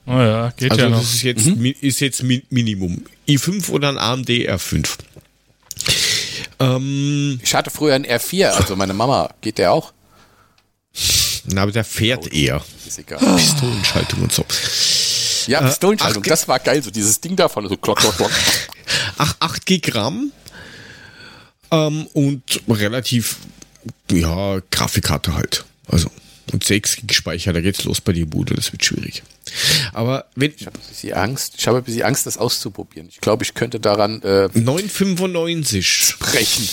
Speaker 4: Oh ja, geht
Speaker 1: Also
Speaker 4: ja noch.
Speaker 1: das ist jetzt, mi- ist jetzt Mi- Minimum. i5 oder ein AMD R5. Ähm,
Speaker 2: Ich hatte früher einen R4, also meine Mama, geht der auch?
Speaker 1: na, aber der fährt eher.
Speaker 2: Ist egal.
Speaker 1: Pistolenschaltung und so.
Speaker 2: Ja, Pistolenschaltung,
Speaker 1: ach,
Speaker 2: das war geil, so dieses Ding davon, so klock, klock, klock.
Speaker 1: Ach, 8 GB RAM ähm, und relativ, ja, Grafikkarte halt. Also, und 6 GB Speicher, da geht's los bei dir, Bude, das wird schwierig. Aber wenn
Speaker 2: Ich habe ein bisschen Angst, ich habe ein bisschen Angst, das auszuprobieren. Ich glaube, ich könnte daran äh,
Speaker 1: 9,95
Speaker 2: brechen.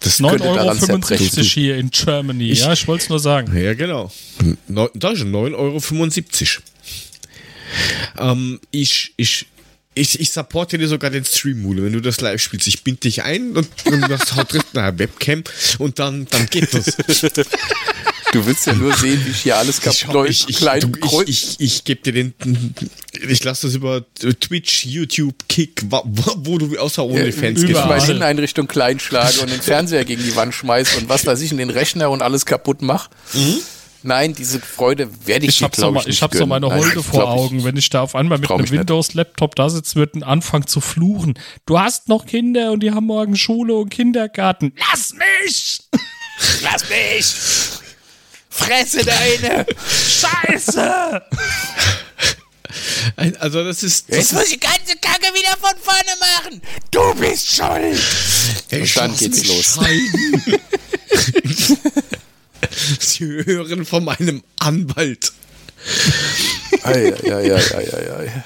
Speaker 1: das
Speaker 4: 9,65
Speaker 2: könnte daran
Speaker 4: Euro hier in Germany. ja, ich wollte es nur sagen.
Speaker 1: Ja, genau. Neu- Da ist 9,75 Euro. Ähm, ich, ich, ich, ich supporte dir sogar den Stream, Mule, wenn du das live spielst. Ich bind dich ein und, und das haut direkt nach Webcam und dann, dann geht das.
Speaker 2: Du willst ja nur sehen, wie ich hier alles
Speaker 1: Ich,
Speaker 2: kaputt
Speaker 1: hau- ich, ich, ich, ich, ich gebe dir den, ich lasse das über Twitch, YouTube, Kick, wa- wo du außer OnlyFans
Speaker 4: überall.
Speaker 1: gehst.
Speaker 2: Meine Inneneinrichtung klein schlage und den Fernseher gegen die Wand schmeiße und was weiß ich, in den Rechner und alles kaputt mache. Nein, diese Freude werde ich,
Speaker 4: Ich
Speaker 2: dir,
Speaker 4: hab's noch,
Speaker 2: ich,
Speaker 4: mal, ich
Speaker 2: nicht
Speaker 4: hab so
Speaker 2: gönnen.
Speaker 4: meine Holde
Speaker 2: ich
Speaker 4: vor
Speaker 2: glaub, ich-
Speaker 4: Augen, wenn ich da auf einmal mit einem. Windows-Laptop da sitze, wird und anfangen zu fluchen. Du hast noch Kinder und die haben morgen Schule und Kindergarten. Lass mich!
Speaker 2: Lass mich! Fresse deine!
Speaker 4: Scheiße!
Speaker 1: Ein- Also das ist, das
Speaker 2: Jetzt muss ich die ganze Kacke wieder von vorne machen! Du bist schuld!
Speaker 1: ist
Speaker 2: Und dann geht's los.
Speaker 1: Sie hören von meinem Anwalt.
Speaker 2: Ei, ei, ei, ei, ei, ei.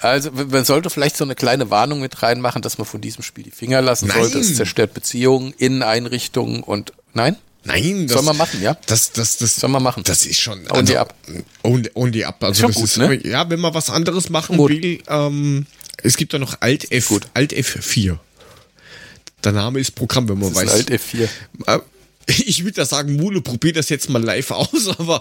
Speaker 2: Also, man sollte vielleicht so eine kleine Warnung mit reinmachen, dass man von diesem Spiel die Finger lassen
Speaker 1: Nein.
Speaker 2: sollte. Es zerstört Beziehungen, Inneneinrichtungen und. Nein?
Speaker 1: Nein, das
Speaker 2: Soll man machen, ja?
Speaker 1: Das, das, das,
Speaker 2: Soll man machen.
Speaker 1: Das ist schon.
Speaker 2: On die up.
Speaker 1: On, on die up. Also
Speaker 2: Schon
Speaker 1: das
Speaker 2: gut,
Speaker 1: ist,
Speaker 2: ne?
Speaker 1: ja, wenn man was anderes machen
Speaker 2: Gut.
Speaker 1: will, ähm, es gibt da noch Alt F,
Speaker 2: Gut.
Speaker 1: Alt F4. Der Name ist Programm, wenn man
Speaker 2: Das ist
Speaker 1: weiß.
Speaker 2: Alt F4.
Speaker 1: Äh, Ich würde da sagen, Mule, probier das jetzt mal live aus, aber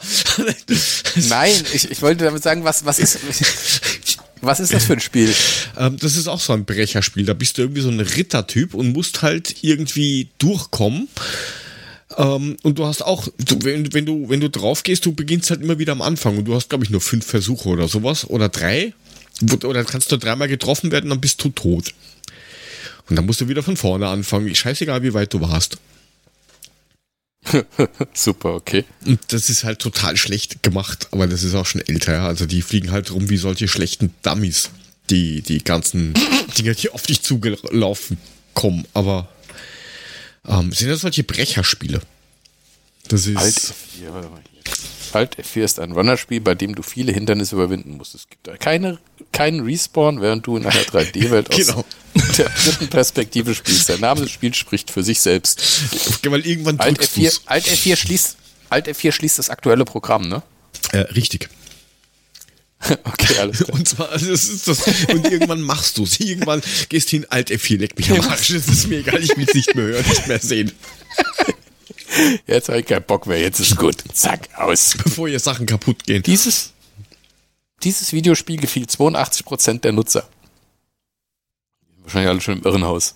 Speaker 2: Nein, ich, ich wollte damit sagen, was, was ist. Was ist das für ein Spiel?
Speaker 1: ähm, das ist auch so ein Brecherspiel. Da bist du irgendwie so ein Rittertyp und musst halt irgendwie durchkommen. Ähm, und du hast auch, du, wenn, wenn du, wenn du drauf gehst, du beginnst halt immer wieder am Anfang und du hast, glaube ich, nur fünf Versuche oder sowas oder drei. Oder kannst du dreimal getroffen werden, dann bist du tot. Und dann musst du wieder von vorne anfangen. Scheißegal, wie weit du warst.
Speaker 2: Super, okay.
Speaker 1: Und das ist halt total schlecht gemacht, aber das ist auch schon älter, ja. Also die fliegen halt rum wie solche schlechten Dummies, die, die ganzen Dinger, die auf dich zugelaufen kommen. Aber ähm, sind das solche Brecherspiele? Das ist.
Speaker 2: Alt F4, warte mal hier. Alt F4 ist ein Runnerspiel, bei dem du viele Hindernisse überwinden musst. Es gibt da keine, keinen Respawn, während du in einer 3D-Welt aus
Speaker 1: Genau.
Speaker 2: der dritten Perspektive spielst. Der Name des Spiels spricht für sich selbst.
Speaker 1: Weil irgendwann
Speaker 2: Alt
Speaker 1: drückst
Speaker 2: F4,
Speaker 1: du's.
Speaker 2: Alt F4 schließt, Alt F4 schließt das aktuelle Programm, ne?
Speaker 1: Äh, richtig.
Speaker 2: Okay, alles klar.
Speaker 1: Und zwar, also das ist das, und irgendwann machst du es. Irgendwann gehst du hin, Alt F4, leck mich am Arsch. Das ist mir egal, ich will es nicht mehr hören, nicht mehr sehen.
Speaker 2: Jetzt habe ich keinen Bock mehr, jetzt ist gut. Zack, aus.
Speaker 1: Bevor hier Sachen kaputt gehen.
Speaker 2: Dieses, dieses Videospiel gefiel 82% der Nutzer. Wahrscheinlich alle schon im Irrenhaus.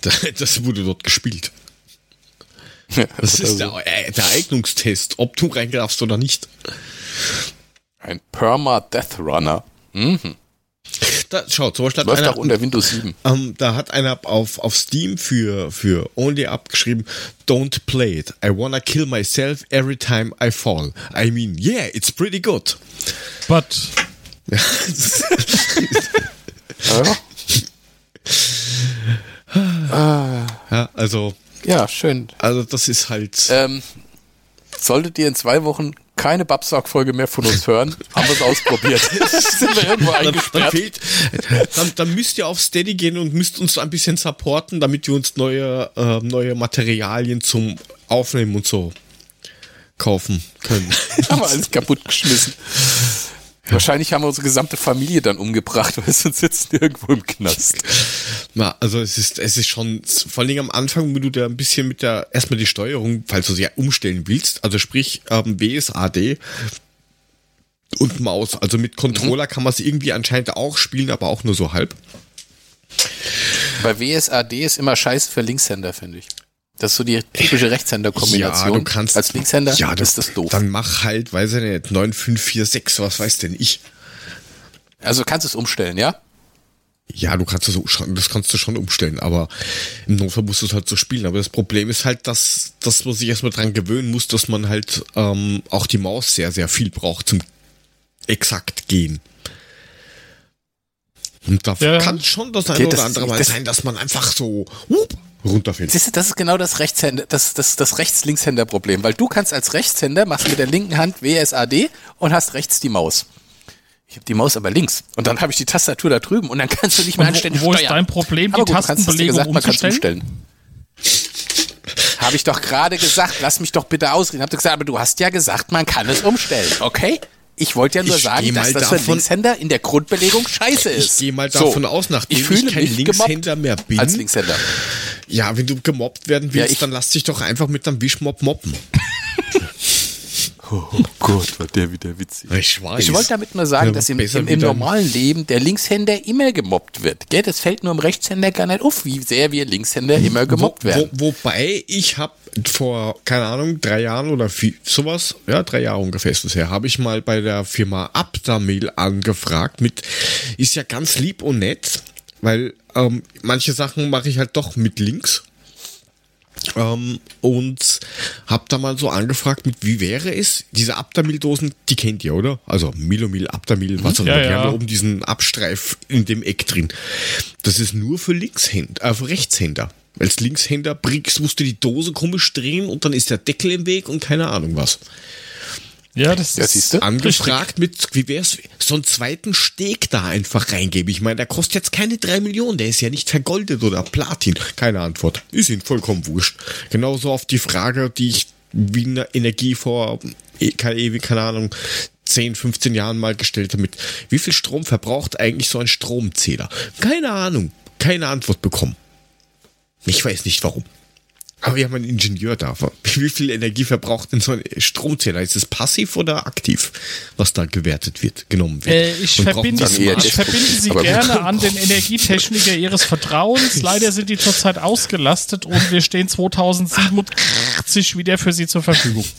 Speaker 1: Das wurde dort gespielt. Das ist der, äh, der Eignungstest, ob du reingreifst oder nicht.
Speaker 2: Ein Perma-Death Runner.
Speaker 1: Da, schau, zum Beispiel hat
Speaker 2: Läuft
Speaker 1: einer,
Speaker 2: auch unter Windows 7.
Speaker 1: ähm, da hat einer auf, auf Steam für, für Only Up geschrieben, Don't play it. I wanna kill myself every time I fall. I mean, yeah, it's pretty good.
Speaker 4: But
Speaker 2: Ja,
Speaker 1: Ja, also,
Speaker 2: ja schön.
Speaker 1: also das ist halt.
Speaker 2: Ähm, solltet ihr in zwei Wochen keine Babsack-Folge mehr von uns hören, haben wir es ausprobiert. sind wir irgendwo
Speaker 1: Dann, dann,
Speaker 2: eingesperrt.
Speaker 1: fehlt, dann, dann müsst ihr auf Steady gehen und müsst uns ein bisschen supporten, damit wir uns neue, äh, neue Materialien zum Aufnehmen und so kaufen können.
Speaker 2: haben wir alles kaputt geschmissen. Wahrscheinlich haben wir unsere gesamte Familie dann umgebracht, weil sonst sitzen wir irgendwo im Knast.
Speaker 1: Na, also es ist, es ist schon, vor allem am Anfang, wenn du da ein bisschen mit der, erstmal die Steuerung, falls du sie ja umstellen willst, also sprich ähm, BSAD und Maus. Also mit Controller kann man es irgendwie anscheinend auch spielen, aber auch nur so halb.
Speaker 2: Bei WSAD ist immer scheiße für Linkshänder, finde ich. Das ist so die typische Rechtshänder-Kombination.
Speaker 1: Ja, du kannst.
Speaker 2: Als Linkshänder
Speaker 1: ja, du,
Speaker 2: ist das doof.
Speaker 1: Dann mach halt, weiß ich nicht, 9546, was weiß denn ich.
Speaker 2: Also kannst du es umstellen, ja?
Speaker 1: Ja, du kannst das, schon- das kannst du schon umstellen, aber im Notfall musst du es halt so spielen. Aber das Problem ist halt, dass, dass man sich erstmal dran gewöhnen muss, dass man halt ähm, auch die Maus sehr, sehr viel braucht zum exakt gehen. Und da
Speaker 4: Ja.
Speaker 1: kann schon das eine
Speaker 2: Okay,
Speaker 1: oder
Speaker 2: das-
Speaker 1: andere Mal
Speaker 2: das-
Speaker 1: sein, dass man einfach so hup, runterfällt.
Speaker 2: Siehst du, das ist genau das Rechtshänder, das, das, das Rechts-Linkshänder-Problem, weil du kannst als Rechtshänder, machst mit der linken Hand WSAD und hast rechts die Maus. Ich habe die Maus aber links und dann habe ich die Tastatur da drüben und dann kannst du nicht mehr
Speaker 4: Und wo-
Speaker 2: anständig
Speaker 4: wo ist
Speaker 2: steuern.
Speaker 4: dein Problem, die
Speaker 2: Aber gut, hast du
Speaker 4: Tastenbelegung
Speaker 2: gesagt, man
Speaker 4: umzustellen?
Speaker 2: umstellen. Habe ich doch gerade gesagt, lass mich doch bitte ausreden. Hab doch gesagt, aber du hast ja gesagt, man kann es umstellen, okay? Ich wollte ja nur
Speaker 1: Ich
Speaker 2: sagen, dass das für Linkshänder in der Grundbelegung scheiße ist.
Speaker 1: Ich gehe mal
Speaker 2: So.
Speaker 1: davon aus, nachdem
Speaker 2: ich
Speaker 1: ich,
Speaker 2: fühle
Speaker 1: kein
Speaker 2: mich
Speaker 1: Linkshänder mehr bin.
Speaker 2: als Linkshänder.
Speaker 1: Ja, wenn du gemobbt werden willst,
Speaker 2: Ja, ich-
Speaker 1: dann lass dich doch einfach mit einem Wischmob moppen.
Speaker 2: Oh Gott, war der wieder witzig.
Speaker 1: Ich weiß.
Speaker 2: Ich wollte damit nur sagen, dass im, im, im normalen Leben der Linkshänder immer gemobbt wird. Gell? Das fällt nur im Rechtshänder gar nicht auf, wie sehr wir Linkshänder immer gemobbt
Speaker 1: wo,
Speaker 2: werden.
Speaker 1: Wo, wobei ich habe vor, keine Ahnung, drei Jahren oder viel, sowas, ja, drei Jahre ungefähr ist das her, habe ich mal bei der Firma Abdamil angefragt mit, ist ja ganz lieb und nett, weil ähm, manche Sachen mache ich halt doch mit links. Ähm, und hab da mal so angefragt, mit wie wäre es? Diese Abdamil-Dosen, die kennt ihr, oder? Also Milomil, Abdamil, was auch immer.
Speaker 4: Ja,
Speaker 1: die
Speaker 4: ja.
Speaker 1: haben da oben diesen Abstreif in dem Eck drin. Das ist nur für Linkshänder, äh, für Rechtshänder. Als Linkshänder brickst, musst du die Dose komisch drehen und dann ist der Deckel im Weg und keine Ahnung was.
Speaker 4: Ja, das
Speaker 2: Ja,
Speaker 4: ist
Speaker 2: siehste?
Speaker 1: Angefragt mit, wie wär's, so einen zweiten Steg da einfach reingeben. Ich meine, der kostet jetzt keine drei Millionen, der ist ja nicht vergoldet oder Platin. Keine Antwort. Ist ihnen vollkommen wurscht. Genauso auf die Frage, die ich wie eine Energie vor, eh, keine, keine Ahnung, 10, 15 Jahren mal gestellt habe mit, wie viel Strom verbraucht eigentlich so ein Stromzähler? Keine Ahnung. Keine Antwort bekommen. Ich weiß nicht warum. Aber wir haben einen Ingenieur da. Wie viel Energie verbraucht denn so ein Stromzähler? Ist es passiv oder aktiv, was da gewertet wird, genommen wird?
Speaker 4: Äh, ich verbinde, Sie, ich verbinde Sie gerne an den Energietechniker Ihres Vertrauens. Leider sind die zurzeit ausgelastet und wir stehen 2087 wieder für Sie zur Verfügung.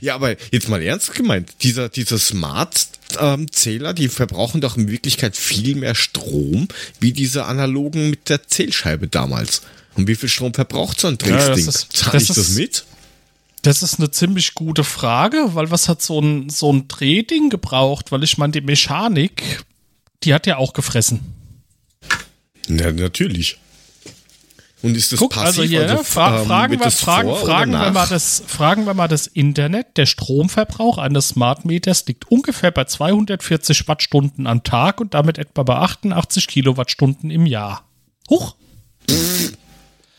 Speaker 1: Ja, aber jetzt mal ernst gemeint, dieser, dieser Smart-Zähler, die verbrauchen doch in Wirklichkeit viel mehr Strom, wie diese analogen mit der Zählscheibe damals. Und wie viel Strom verbraucht so ein
Speaker 4: Ja, das
Speaker 1: Drecksding?
Speaker 4: ist-
Speaker 1: Zahl
Speaker 4: das
Speaker 1: ich das
Speaker 4: ist-
Speaker 1: mit?
Speaker 4: Das ist eine ziemlich gute Frage, weil was hat so ein, so ein Drehding gebraucht? Weil ich meine, die Mechanik, die hat ja auch gefressen.
Speaker 1: Ja, natürlich. Und ist das
Speaker 4: Guck,
Speaker 1: passiv?
Speaker 4: also hier, ne? Fra
Speaker 1: ähm,
Speaker 4: fragen, wir,
Speaker 1: das
Speaker 4: fragen, fragen, wir mal das, fragen wir mal das Internet. Der Stromverbrauch eines Smart Meters liegt ungefähr bei 240 Wattstunden am Tag und damit etwa bei 88 Kilowattstunden im Jahr. Huch!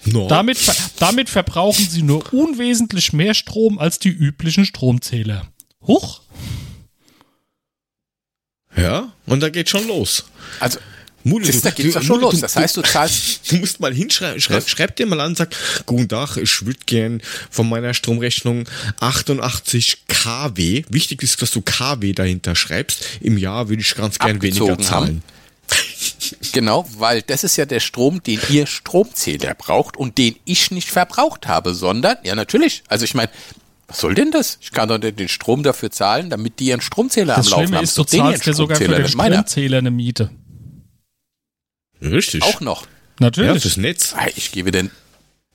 Speaker 1: No.
Speaker 4: Damit, damit verbrauchen sie nur unwesentlich mehr Strom als die üblichen Stromzähler. Huch!
Speaker 1: Ja, und da geht schon los.
Speaker 2: Also,
Speaker 1: Mule,
Speaker 2: das, da geht's
Speaker 1: du-
Speaker 2: doch schon
Speaker 1: Mule,
Speaker 2: los.
Speaker 1: du-
Speaker 2: Das heißt, du zahlst
Speaker 1: Du musst mal hinschreiben, schreib, schreib dir mal an, sag, guten Tag, ich würde gern von meiner Stromrechnung 88 kW, wichtig ist, dass du kW dahinter schreibst, im Jahr würde ich ganz gern weniger
Speaker 2: Abgezogen
Speaker 1: zahlen.
Speaker 2: Genau, weil das ist ja der Strom, den ihr Stromzähler braucht und den ich nicht verbraucht habe, sondern, ja natürlich, also ich meine, was soll denn das? Ich kann doch den Strom dafür zahlen, damit die ihren Stromzähler
Speaker 4: Das
Speaker 2: am Laufen
Speaker 4: Schlimme
Speaker 2: haben.
Speaker 4: ist, du zahlst ja sogar für
Speaker 2: Stromzähler,
Speaker 4: den. Stromzähler eine Miete.
Speaker 1: Richtig.
Speaker 2: Auch noch.
Speaker 1: ja,
Speaker 4: Natürlich.
Speaker 1: das Netz.
Speaker 2: Ah, Ich gebe den,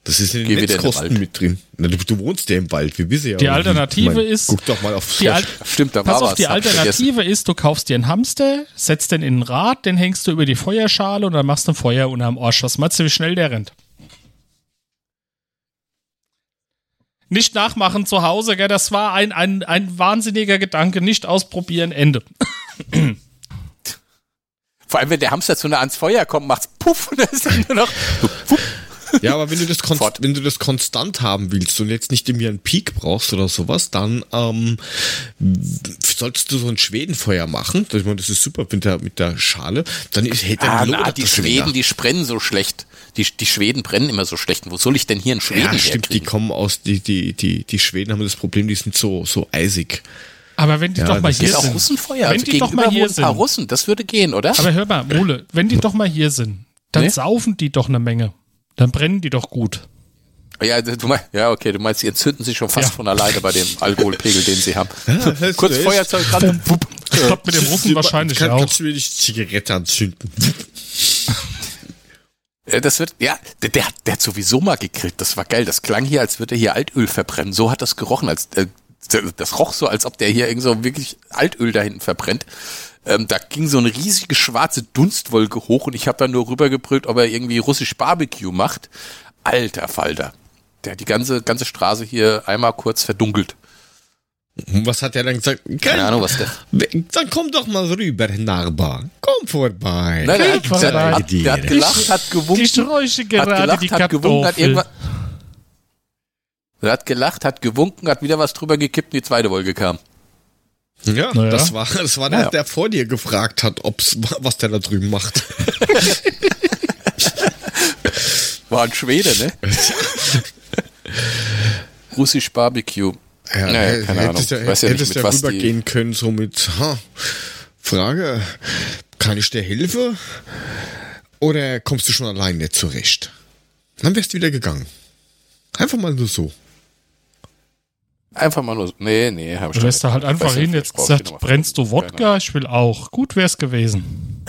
Speaker 1: Das ist in
Speaker 2: Geh
Speaker 1: den
Speaker 2: den
Speaker 1: Netzkosten
Speaker 2: Wald.
Speaker 1: mit drin. Na, Du, du wohnst ja im Wald, wir wissen ja.
Speaker 4: Die. Alternative
Speaker 1: Ich mein,
Speaker 4: ist-
Speaker 1: Guck doch mal auf
Speaker 4: Die Al
Speaker 2: stimmt, da
Speaker 4: Pass
Speaker 2: war
Speaker 4: auf, die. Alternative ist, du kaufst dir einen Hamster, setzt den in ein Rad, den hängst du über die Feuerschale und dann machst du ein Feuer unterm Arsch. Was meinst du, wie schnell der rennt? nicht nachmachen zu Hause, gell? Das war ein, ein, ein wahnsinniger Gedanke. Nicht ausprobieren, Ende.
Speaker 2: Vor allem, wenn der Hamster zu nah ans Feuer kommt, macht's puff und dann ist dann nur noch puff.
Speaker 1: Ja, aber wenn du das
Speaker 2: Fort.
Speaker 1: wenn du das konstant haben willst und jetzt nicht irgendwie einen Peak brauchst oder sowas, dann ähm, solltest du so ein Schwedenfeuer machen. Ich meine, das ist super mit der mit der Schale. Dann ist,
Speaker 2: Ah,
Speaker 1: dann
Speaker 2: na,
Speaker 1: lodert
Speaker 2: die Schweden,
Speaker 1: länger.
Speaker 2: die brennen so schlecht. Die, die Schweden brennen immer so schlecht. Wo soll ich denn hier einen Schweden
Speaker 1: ja, stimmt, die
Speaker 2: herkriegen?
Speaker 1: kommen aus die die die die Schweden haben das Problem, die sind so so eisig.
Speaker 4: Aber wenn die
Speaker 1: Ja,
Speaker 4: doch mal
Speaker 1: das
Speaker 4: hier
Speaker 2: Geht auch
Speaker 4: sind.
Speaker 2: Russenfeuer.
Speaker 4: Wenn
Speaker 2: Also
Speaker 4: die doch mal hier
Speaker 2: wohnen ein paar
Speaker 4: sind.
Speaker 2: Russen. Das würde gehen, oder?
Speaker 4: Aber hör mal, Ole, wenn die doch mal hier sind, dann
Speaker 2: Nee?
Speaker 4: saufen die doch eine Menge. Dann brennen die doch gut.
Speaker 2: Ja, du meinst, ja, okay, du meinst, die entzünden sich schon fast
Speaker 4: Ja.
Speaker 2: von alleine bei dem Alkoholpegel, den sie haben.
Speaker 1: das
Speaker 2: Kurz
Speaker 1: ist-
Speaker 2: Feuerzeug dran.
Speaker 4: Ich glaub, mit dem Russen wahrscheinlich
Speaker 1: kann,
Speaker 4: auch.
Speaker 1: Kannst du mir die Zigarette anzünden?
Speaker 2: Äh, Das wird, ja, der, der hat sowieso mal gegrillt. Das war geil. Das klang hier, als würde er hier Altöl verbrennen. So hat das gerochen. Als, äh, das roch so, als ob der hier irgend so wirklich Altöl da hinten verbrennt. Ähm, da ging so eine riesige schwarze Dunstwolke hoch und ich habe dann nur rübergebrüllt, ob er irgendwie russisch Barbecue macht. Alter Falter. Der hat die ganze, ganze Straße hier einmal kurz verdunkelt.
Speaker 1: Was hat er dann gesagt?
Speaker 2: Keine Ahnung, was der.
Speaker 1: Dann komm doch mal rüber, Nachbar. Komm vorbei.
Speaker 2: Nein, der, hat,
Speaker 4: vorbei.
Speaker 2: der, hat, der hat gelacht, hat
Speaker 4: Ich
Speaker 2: gewunken.
Speaker 4: räuche
Speaker 2: hat
Speaker 4: gerade
Speaker 2: gelacht,
Speaker 4: die
Speaker 2: hat gewunken, hat irgendwas. Er hat gelacht, hat gewunken, hat wieder was drüber gekippt und die zweite Wolke kam.
Speaker 1: Ja,
Speaker 4: Naja.
Speaker 1: das war, das war der,
Speaker 2: Naja.
Speaker 1: der vor dir gefragt hat, ob's, was der da drüben macht.
Speaker 2: War ein Schwede, ne? Russisch Barbecue. naja, keine Ahnung.
Speaker 1: hättest ja,
Speaker 2: Weiß ja nicht,
Speaker 1: hättest
Speaker 2: mit
Speaker 1: ja
Speaker 2: was die,
Speaker 1: rübergehen können, so mit, ha, Frage, kann ich dir helfen? Oder kommst du schon allein nicht zurecht? Dann wärst du wieder gegangen. Einfach mal nur so.
Speaker 2: Einfach mal nur so. Nee, nee, hab ich
Speaker 4: Du wärst da halt einfach hin, jetzt gesagt, brennst du Wodka? Ich will auch. Gut wär's gewesen.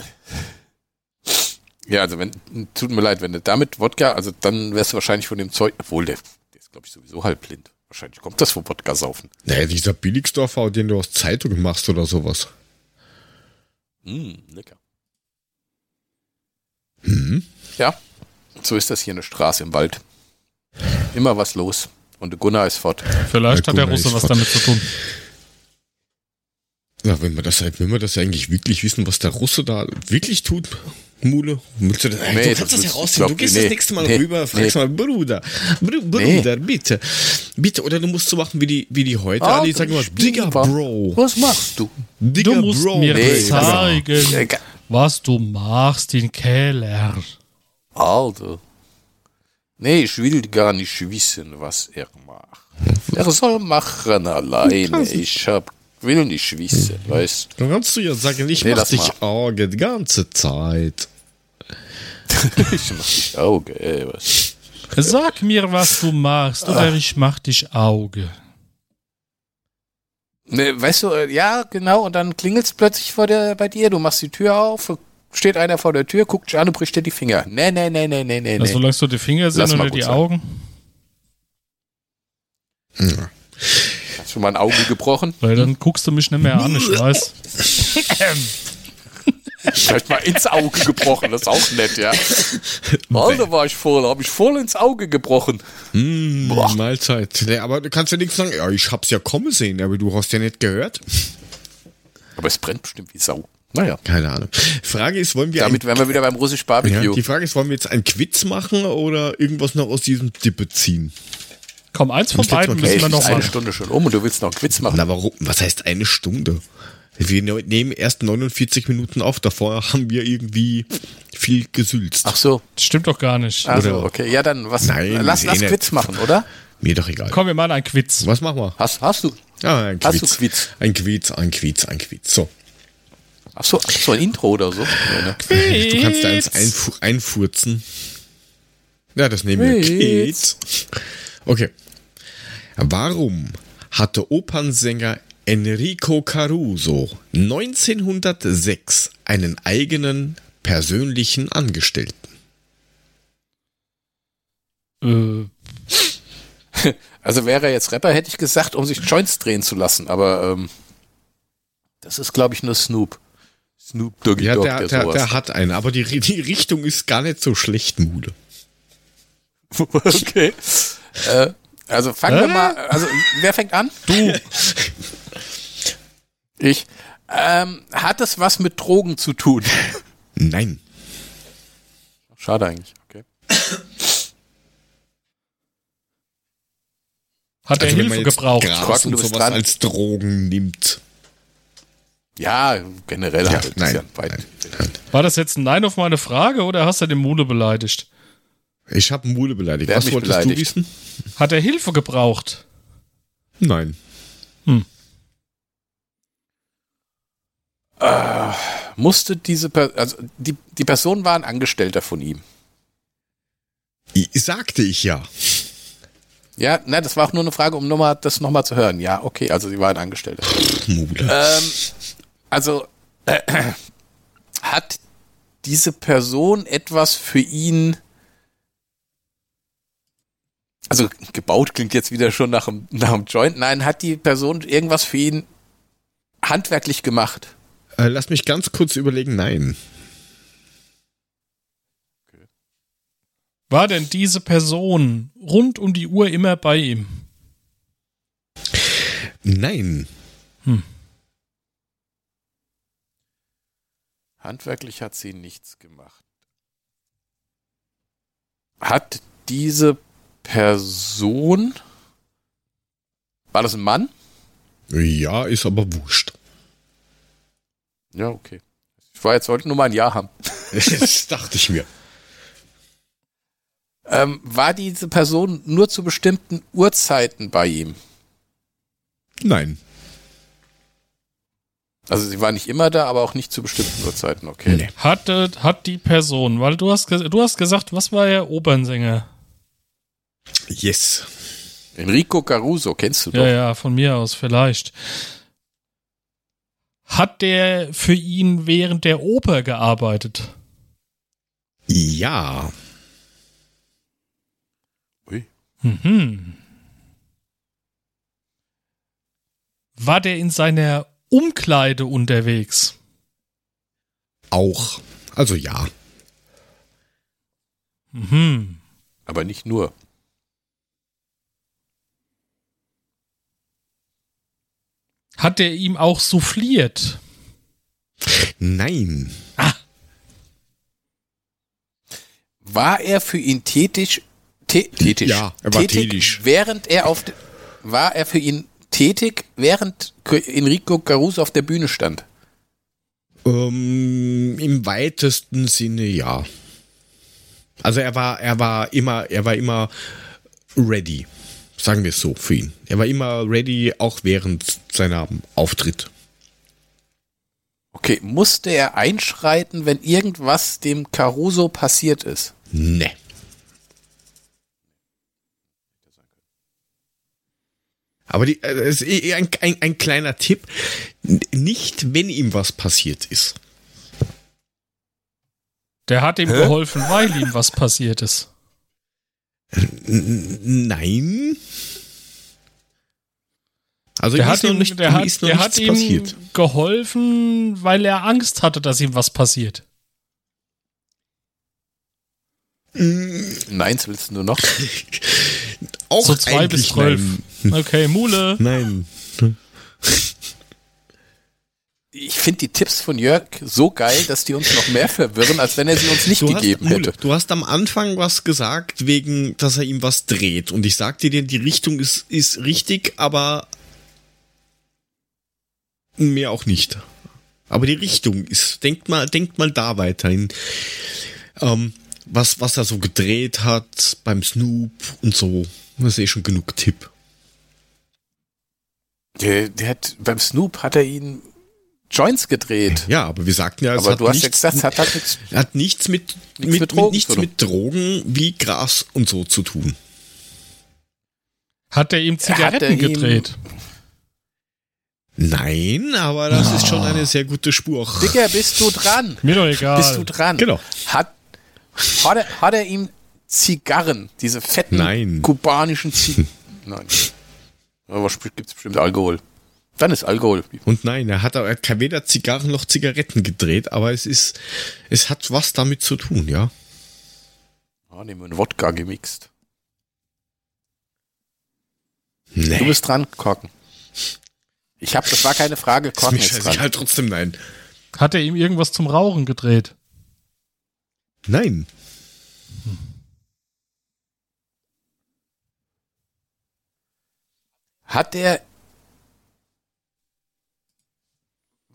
Speaker 2: Ja, also wenn, tut mir leid, wenn du damit Wodka, also dann wärst du wahrscheinlich von dem Zeug, obwohl der, der ist glaube ich sowieso halb blind. Wahrscheinlich kommt das vom Wodka saufen.
Speaker 1: Naja, dieser Billigsdorfer, den du aus Zeitung machst oder sowas.
Speaker 2: Mm, lecker.
Speaker 1: Mhm.
Speaker 2: Ja, so ist das hier eine Straße im Wald. Immer was los. Und der Gunnar ist fort.
Speaker 4: Vielleicht
Speaker 1: Ja,
Speaker 4: hat der Russe was
Speaker 1: fort.
Speaker 4: damit zu tun.
Speaker 1: Ja, wenn wir das, wenn wir das eigentlich wirklich wissen, was der Russe da wirklich tut, Mule, willst du, das,
Speaker 2: Nee,
Speaker 1: du kannst
Speaker 2: das
Speaker 1: das, herausfinden. Du gehst
Speaker 2: nee,
Speaker 1: das nächste Mal
Speaker 2: nee,
Speaker 1: rüber, fragst
Speaker 2: nee.
Speaker 1: mal, Bruder, Br Bruder, bitte, bitte, oder du musst so machen wie die, wie die heute,
Speaker 2: Ah,
Speaker 1: die sagen immer, Digga, Bro,
Speaker 2: Was machst du?
Speaker 1: Digga,
Speaker 4: Du musst
Speaker 1: Bro,
Speaker 4: mir
Speaker 2: Nee,
Speaker 4: zeigen,
Speaker 2: ge-
Speaker 4: was du machst in Keller.
Speaker 2: Alter. Nee, ich will gar nicht wissen, was er macht. Er soll machen alleine. Ich hab, will nicht wissen, weißt
Speaker 1: Dann kannst du ja sagen, ich
Speaker 2: Nee,
Speaker 1: mach dich
Speaker 2: mal.
Speaker 1: Auge die ganze Zeit.
Speaker 2: du? Ich mach dich Auge, ey, was?
Speaker 4: Sag mir, was du machst, oder ich mach dich Auge.
Speaker 2: Ne, weißt du, äh, ja, genau, und dann klingelt's plötzlich vor der, bei dir, du machst die Tür auf, steht einer vor der Tür, guckt dich an und bricht dir die Finger. Nee, nee, nee, nee, nee, nee,
Speaker 4: Also, solange du die Finger sind
Speaker 2: Lass mal
Speaker 4: oder
Speaker 2: gut
Speaker 4: die
Speaker 2: sein.
Speaker 4: Augen.
Speaker 2: Hast du mal ein Auge gebrochen?
Speaker 4: Weil dann guckst du mich nicht mehr an, ich weiß.
Speaker 2: Vielleicht mal ins Auge gebrochen, das ist auch nett, ja. Alter, war ich voll, hab ich voll ins Auge gebrochen.
Speaker 1: Mm, Mahlzeit. Nee, aber du kannst ja nichts sagen, ja, ich hab's ja kommen sehen, aber du hast ja nicht gehört.
Speaker 2: Aber es brennt bestimmt wie Sau. Naja.
Speaker 1: Keine Ahnung. Frage ist, wollen wir
Speaker 2: Damit wären wir wieder beim russisch Barbecue.
Speaker 1: Ja, die Frage ist, wollen wir jetzt einen Quiz machen oder irgendwas noch aus diesem Dippe ziehen?
Speaker 4: Komm, eins von beiden müssen wir noch
Speaker 2: ist eine
Speaker 4: machen.
Speaker 2: Stunde schon um und du willst noch einen Quiz machen.
Speaker 1: Na, warum? Was heißt eine Stunde? Wir ne- nehmen erst 49 Minuten auf, davor haben wir irgendwie viel gesülzt.
Speaker 2: Ach so.
Speaker 4: Das stimmt doch gar nicht.
Speaker 2: Also,
Speaker 1: Oder-
Speaker 2: okay. Ja, dann was?
Speaker 1: Nein,
Speaker 2: lass
Speaker 1: eh
Speaker 2: lass
Speaker 1: nicht.
Speaker 2: Quiz machen, oder?
Speaker 1: Mir doch egal.
Speaker 4: Komm, wir machen ein Quiz.
Speaker 1: Was machen wir?
Speaker 2: Hast, hast du?
Speaker 1: Ja, ein
Speaker 2: Hast
Speaker 1: Quiz.
Speaker 2: du Quiz?
Speaker 1: Ein Quiz, ein Quiz, ein Quiz. So,
Speaker 2: Ach so, ach so ein Intro oder so. Ne?
Speaker 1: du kannst da eins einfu einfurzen. Ja, das nehmen wir.
Speaker 2: Quiz.
Speaker 1: Quiz. Okay. Warum hatte Opernsänger Enrico Caruso 1906 einen eigenen persönlichen Angestellten?
Speaker 4: Äh,
Speaker 2: Also wäre er jetzt Rapper, hätte ich gesagt, um sich Joints drehen zu lassen, aber ähm, das ist, glaube ich, nur Snoop. Snoop Doggy
Speaker 1: Ja,
Speaker 2: Dogg,
Speaker 1: der, der,
Speaker 2: sowas
Speaker 1: der hat einen, aber die, die Richtung ist gar nicht so schlecht, Mule.
Speaker 2: okay. äh, Also fangen wir mal, also wer fängt an?
Speaker 4: Du.
Speaker 2: Ich. Ähm, hat es was mit Drogen zu tun?
Speaker 1: Nein.
Speaker 2: Schade eigentlich, okay.
Speaker 4: Hat er
Speaker 1: Also wenn man
Speaker 4: Hilfe gebraucht?
Speaker 1: Gras
Speaker 2: Korken,
Speaker 1: und sowas als Drogen nimmt.
Speaker 2: Ja, generell
Speaker 1: Ja,
Speaker 2: halt.
Speaker 1: nein,
Speaker 2: ja weit-
Speaker 1: nein.
Speaker 4: War das jetzt ein Nein auf meine Frage oder hast du den Mule beleidigt?
Speaker 1: Ich habe Mule beleidigt.
Speaker 2: Wer
Speaker 1: Was wolltest
Speaker 2: beleidigt?
Speaker 1: du wissen?
Speaker 4: Hat er Hilfe gebraucht?
Speaker 1: Nein.
Speaker 2: Musste diese per also die, die Person war ein Angestellter von ihm.
Speaker 1: I sagte ich ja.
Speaker 2: Ja, na, das war auch nur eine Frage, um nochmal das nochmal zu hören. Ja, okay, also sie war ein Angestellter.
Speaker 1: Mule.
Speaker 2: Ähm, also äh, hat diese Person etwas für ihn. Also gebaut klingt jetzt wieder schon nach einem, nach einem Joint. Nein, hat die Person irgendwas für ihn handwerklich gemacht?
Speaker 1: Äh, lass mich ganz kurz überlegen. Nein.
Speaker 4: War denn diese Person rund um die Uhr immer bei ihm?
Speaker 1: Nein.
Speaker 2: Handwerklich hat sie nichts gemacht. Hat diese Person. War das ein Mann?
Speaker 1: Ja, ist aber wurscht.
Speaker 2: Ja, okay. Ich war jetzt heute nur mal ein Ja haben.
Speaker 1: das dachte ich mir.
Speaker 2: Ähm, war diese Person nur zu bestimmten Uhrzeiten bei ihm?
Speaker 1: Nein.
Speaker 2: Also sie war nicht immer da, aber auch nicht zu bestimmten Uhrzeiten, okay.
Speaker 1: Nee.
Speaker 4: Hat, äh, hat die Person, weil du hast, du hast gesagt, was war er? Opernsänger.
Speaker 1: Yes.
Speaker 2: Enrico Caruso, kennst du doch.
Speaker 4: Ja, ja, von mir aus vielleicht. Hat der für ihn während der Oper gearbeitet?
Speaker 1: Ja.
Speaker 2: Ui.
Speaker 4: Mhm. War der in seiner Umkleide unterwegs?
Speaker 1: Auch. Also ja.
Speaker 4: Mhm.
Speaker 2: Aber nicht nur.
Speaker 4: Hat er ihm auch souffliert?
Speaker 1: Nein.
Speaker 2: War er für ihn tätig? Tä tätig.
Speaker 1: Ja, er war tätig.
Speaker 2: Während er auf war er für ihn tätig, während Enrico Caruso auf der Bühne stand?
Speaker 1: Ähm, Im weitesten Sinne ja. Also er war, er war immer, er war immer ready. Sagen wir es so für ihn. Er war immer ready, auch während seiner Auftritt.
Speaker 2: Okay, musste er einschreiten, wenn irgendwas dem Caruso passiert ist?
Speaker 1: Ne. Aber die, äh, das ist eh ein, ein, ein kleiner Tipp. Nicht, wenn ihm was passiert ist.
Speaker 4: Der hat ihm geholfen, weil ihm was passiert ist.
Speaker 1: Nein. Also
Speaker 4: Der
Speaker 1: ihm
Speaker 4: hat ihm,
Speaker 1: nicht,
Speaker 4: der hat, der hat ihm
Speaker 1: passiert.
Speaker 4: geholfen, weil er Angst hatte, dass ihm was passiert.
Speaker 2: Neins willst du noch?
Speaker 1: Auch
Speaker 4: so zwei bis
Speaker 1: eigentlich
Speaker 4: zwölf.
Speaker 1: Nein.
Speaker 4: Okay, Mule.
Speaker 1: nein.
Speaker 2: Ich finde die Tipps von Jörg so geil, dass die uns noch mehr verwirren, als wenn er sie uns nicht
Speaker 1: Du hast,
Speaker 2: gegeben
Speaker 1: Mule,
Speaker 2: hätte.
Speaker 1: du hast am Anfang was gesagt, wegen, dass er ihm was dreht. Und ich sagte dir, die Richtung ist, ist richtig, aber mehr auch nicht. Aber die Richtung ist, denkt mal, denkt mal da weiterhin. Ähm, was, was er so gedreht hat beim Snoop und so. Das ist eh schon genug Tipp.
Speaker 2: Der, der hat, beim Snoop hat er ihn Joints gedreht.
Speaker 1: Ja, aber wir sagten ja, es
Speaker 2: Aber
Speaker 1: hat
Speaker 2: du hast ja
Speaker 1: nichts,
Speaker 2: gesagt, es hat halt nichts.
Speaker 1: hat nichts mit,
Speaker 2: Nichts
Speaker 1: mit,
Speaker 2: mit Drogen
Speaker 1: nichts
Speaker 2: zu tun.
Speaker 1: mit Drogen wie Gras und so zu tun.
Speaker 4: Hat er ihm Zigaretten
Speaker 2: er ihm-
Speaker 4: gedreht?
Speaker 1: Nein, aber das ist schon eine sehr gute Spur.
Speaker 2: Digga, bist du dran?
Speaker 4: Mir doch egal.
Speaker 2: Bist du dran?
Speaker 1: Genau.
Speaker 2: Hat, hat, er, hat er ihm Zigarren, diese fetten
Speaker 1: Nein.
Speaker 2: kubanischen Zigarren? Nein. Aber gibt es bestimmt Alkohol. Dann ist Alkohol.
Speaker 1: Und nein, er hat, er hat kein- weder Zigarren noch Zigaretten gedreht, aber es ist, es hat was damit zu tun, ja.
Speaker 2: Ah, nehmen wir einen Wodka gemixt.
Speaker 1: Nee.
Speaker 2: Du bist dran, Korken. Ich hab, das war keine Frage,
Speaker 1: ist
Speaker 2: Korken
Speaker 1: mir
Speaker 2: ist dran.
Speaker 1: scheißegal, trotzdem nein.
Speaker 4: Hat er ihm irgendwas zum Rauchen gedreht?
Speaker 1: Nein.
Speaker 2: Hat der,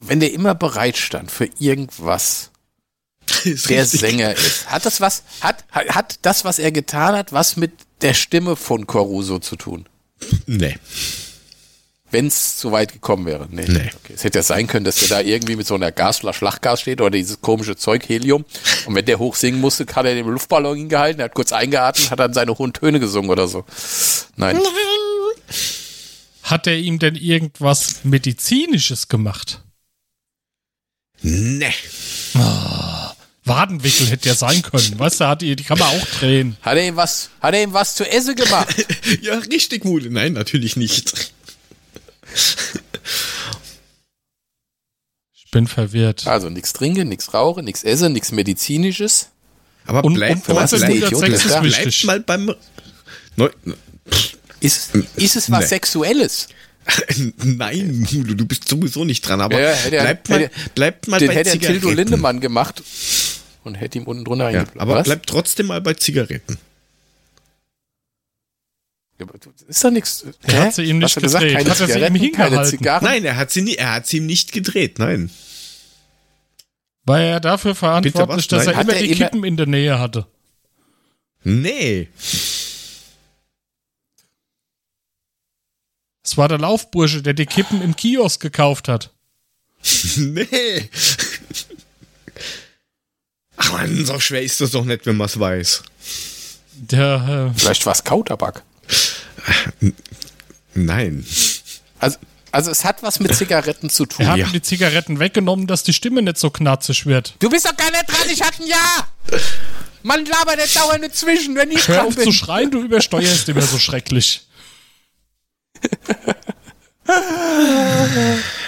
Speaker 2: wenn der immer bereit stand für irgendwas,
Speaker 1: Ist
Speaker 2: der
Speaker 1: richtig.
Speaker 2: Sänger ist, hat das was, hat, hat, hat das, was er getan hat, was mit der Stimme von Caruso zu tun?
Speaker 1: Nee.
Speaker 2: Wenn es so weit gekommen wäre. Nee.
Speaker 1: Nee.
Speaker 2: Okay. Es hätte ja sein können, dass der da irgendwie mit so einer Gasflasche Lachgas steht oder dieses komische Zeug, Helium. Und wenn der hoch singen musste, hat er den Luftballon hingehalten, er hat kurz eingeatmet, hat dann seine hohen Töne gesungen oder so. Nein.
Speaker 4: Hat er ihm denn irgendwas Medizinisches gemacht?
Speaker 1: Nee.
Speaker 4: Wadenwickel hätte ja sein können. Weißt du, hat die, die kann man auch drehen.
Speaker 2: Hat er ihm was, hat er ihm was zu essen gemacht?
Speaker 1: Ja, richtig, Mule. Nein, natürlich nicht.
Speaker 4: Ich bin verwirrt.
Speaker 2: Also nichts trinken, nichts rauchen, nichts essen, nichts medizinisches.
Speaker 1: Aber
Speaker 4: Und-
Speaker 1: bleibt
Speaker 4: und
Speaker 1: bleibt,
Speaker 2: Idiot?
Speaker 4: ist
Speaker 2: Ja,
Speaker 4: wichtig.
Speaker 1: bleibt mal beim... Neu,
Speaker 2: Ist, ist es was
Speaker 1: Nee.
Speaker 2: Sexuelles?
Speaker 1: nein, Mule, du bist sowieso nicht dran. Aber
Speaker 2: Ja, hätte er-
Speaker 1: bleibt, mal,
Speaker 2: hätte-
Speaker 1: bleibt mal
Speaker 2: Den
Speaker 1: bei
Speaker 2: hätte er
Speaker 1: Zigaretten.
Speaker 2: Tildo Lindemann gemacht und hätte ihm unten drunter
Speaker 1: Ja,
Speaker 2: eingeblendet.
Speaker 1: aber
Speaker 2: Was?
Speaker 1: bleibt trotzdem mal bei Zigaretten.
Speaker 2: Ist doch nichts.
Speaker 4: Er hat sie ihm nicht
Speaker 2: du gesagt,
Speaker 4: gedreht.
Speaker 2: keine
Speaker 4: Hat er sie ihm hingehalten?
Speaker 1: Nein, er hat sie nie, er hat sie ihm nicht gedreht. Nein.
Speaker 4: War er dafür verantwortlich, dass er immer
Speaker 2: er
Speaker 4: die
Speaker 2: immer-
Speaker 4: Kippen in der Nähe hatte?
Speaker 1: Nee.
Speaker 4: Es war der Laufbursche, der die Kippen im Kiosk gekauft hat.
Speaker 1: Nee. Ach man, so schwer ist das doch nicht, wenn man es weiß.
Speaker 4: Der, äh,
Speaker 2: Vielleicht war es Kautabak.
Speaker 1: Nein.
Speaker 2: Also, also es hat was mit Zigaretten zu tun.
Speaker 4: er hat
Speaker 1: Ja.
Speaker 4: die Zigaretten weggenommen, dass die Stimme nicht so knatzig wird.
Speaker 2: Du bist doch gar nicht dran, ich hatte ein Ja! Man labert nicht dauernd dazwischen, wenn ich
Speaker 4: Hör auf
Speaker 2: bin.
Speaker 4: zu schreien, du übersteuerst immer so schrecklich.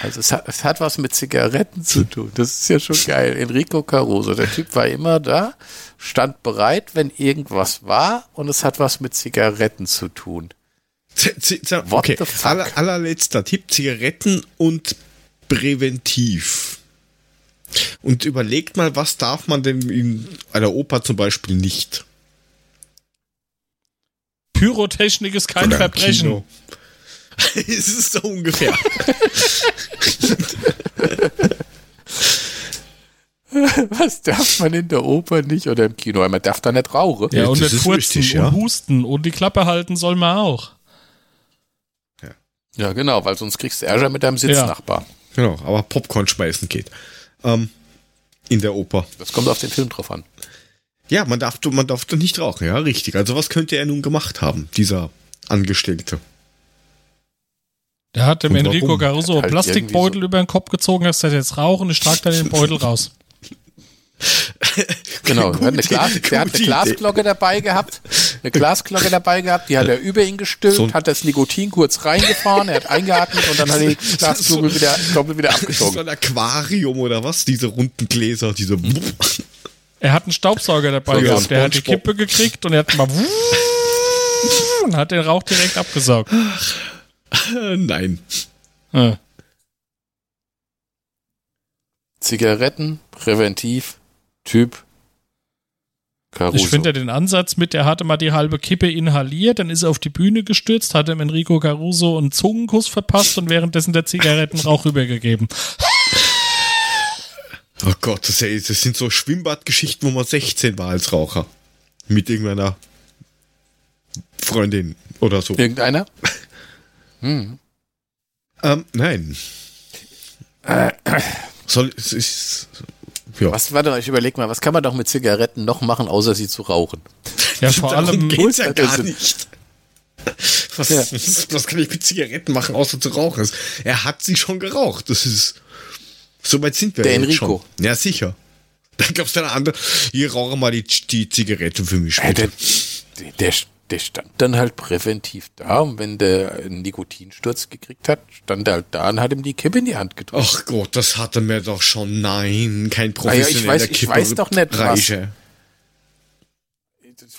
Speaker 2: Also es hat, es hat was mit Zigaretten zu tun. Das ist ja schon geil. Enrico Caruso, der Typ war immer da, stand bereit, wenn irgendwas war und es hat was mit Zigaretten zu tun.
Speaker 1: Z z z
Speaker 2: What
Speaker 1: okay,
Speaker 2: the fuck?
Speaker 1: aller, allerletzter Tipp, Zigaretten und präventiv. Und überlegt mal, was darf man denn in einer Oper zum Beispiel nicht?
Speaker 4: Pyrotechnik ist kein
Speaker 1: Oder
Speaker 4: Verbrechen.
Speaker 1: Kino. es ist so ungefähr.
Speaker 2: Was darf man in der Oper nicht oder im Kino? Man darf da nicht rauchen.
Speaker 4: Ja,
Speaker 1: Ja,
Speaker 4: und
Speaker 1: das
Speaker 4: nicht furzen
Speaker 1: wichtig, ja.
Speaker 4: und husten und die Klappe halten soll man auch.
Speaker 2: Ja, genau, weil sonst kriegst du Ärger mit deinem Sitznachbar.
Speaker 1: genau, aber Popcorn schmeißen geht. Ähm, in der Oper.
Speaker 2: Das kommt auf den Film drauf an.
Speaker 1: Ja, man darf, man darf doch nicht rauchen, ja, richtig. Also was könnte er nun gemacht haben, dieser Angestellte?
Speaker 4: Der hat dem Enrico
Speaker 1: warum?
Speaker 4: Caruso
Speaker 2: halt
Speaker 4: Plastikbeutel
Speaker 2: irgendwie
Speaker 4: über den Kopf gezogen, hat gesagt, jetzt rauchen, ich trage dann den Beutel raus.
Speaker 2: Genau, er hat eine,
Speaker 1: Gute-
Speaker 2: Glas, der hat
Speaker 1: gute
Speaker 2: eine. Glasglocke dabei gehabt. Eine Glasglocke dabei gehabt, die hat er über ihn gestülpt,
Speaker 1: So
Speaker 2: hat das Nikotin kurz reingefahren, er hat eingeatmet und dann hat er die Glasglocke wieder, Glocke wieder
Speaker 1: So
Speaker 2: abgezogen.
Speaker 1: ein Aquarium oder was? Diese runden Gläser, diese.
Speaker 4: Er hat einen Staubsauger dabei
Speaker 1: So, ja,
Speaker 4: gehabt. Der hat die. Kippe gekriegt und er hat mal und hat den Rauch direkt abgesaugt.
Speaker 1: Nein.
Speaker 4: Ja.
Speaker 2: Zigaretten, präventiv, Typ, Caruso.
Speaker 4: Ich finde ja den Ansatz mit, er hatte mal die halbe Kippe inhaliert, dann ist er auf die Bühne gestürzt, hat dem Enrico Caruso einen Zungenkuss verpasst und währenddessen der Zigarettenrauch rübergegeben.
Speaker 1: Oh Gott, das sind so Schwimmbadgeschichten, wo man 16 war als Raucher. Mit irgendeiner Freundin oder so.
Speaker 2: Irgendeiner?
Speaker 1: Ähm, nein. Soll es ist. Ja.
Speaker 2: Was, warte mal, ich überleg mal, was kann man doch mit Zigaretten noch machen, außer sie zu rauchen?
Speaker 4: Ja, vor allem,
Speaker 1: geht's ja gar nicht. Was,
Speaker 2: Ja.
Speaker 1: was, kann ich mit Zigaretten machen, außer zu rauchen? Er hat sie schon geraucht. Das ist. So weit sind wir
Speaker 2: Der
Speaker 1: jetzt
Speaker 2: Enrico.
Speaker 1: schon. Ja, sicher. Da gab's dann andere. Hier rauche mal die, die Zigarette für mich
Speaker 2: Äh,
Speaker 1: später.
Speaker 2: der, der, der stand dann halt präventiv da und wenn der einen Nikotinsturz gekriegt hat, stand er halt da und hat ihm die Kippe in die Hand gedrückt.
Speaker 1: Ach Gott, das hatte mir doch schon. Nein, kein
Speaker 2: Ah ja, ich
Speaker 1: professioneller
Speaker 2: weiß- ich weiß doch nicht, was.
Speaker 1: Kippereicher.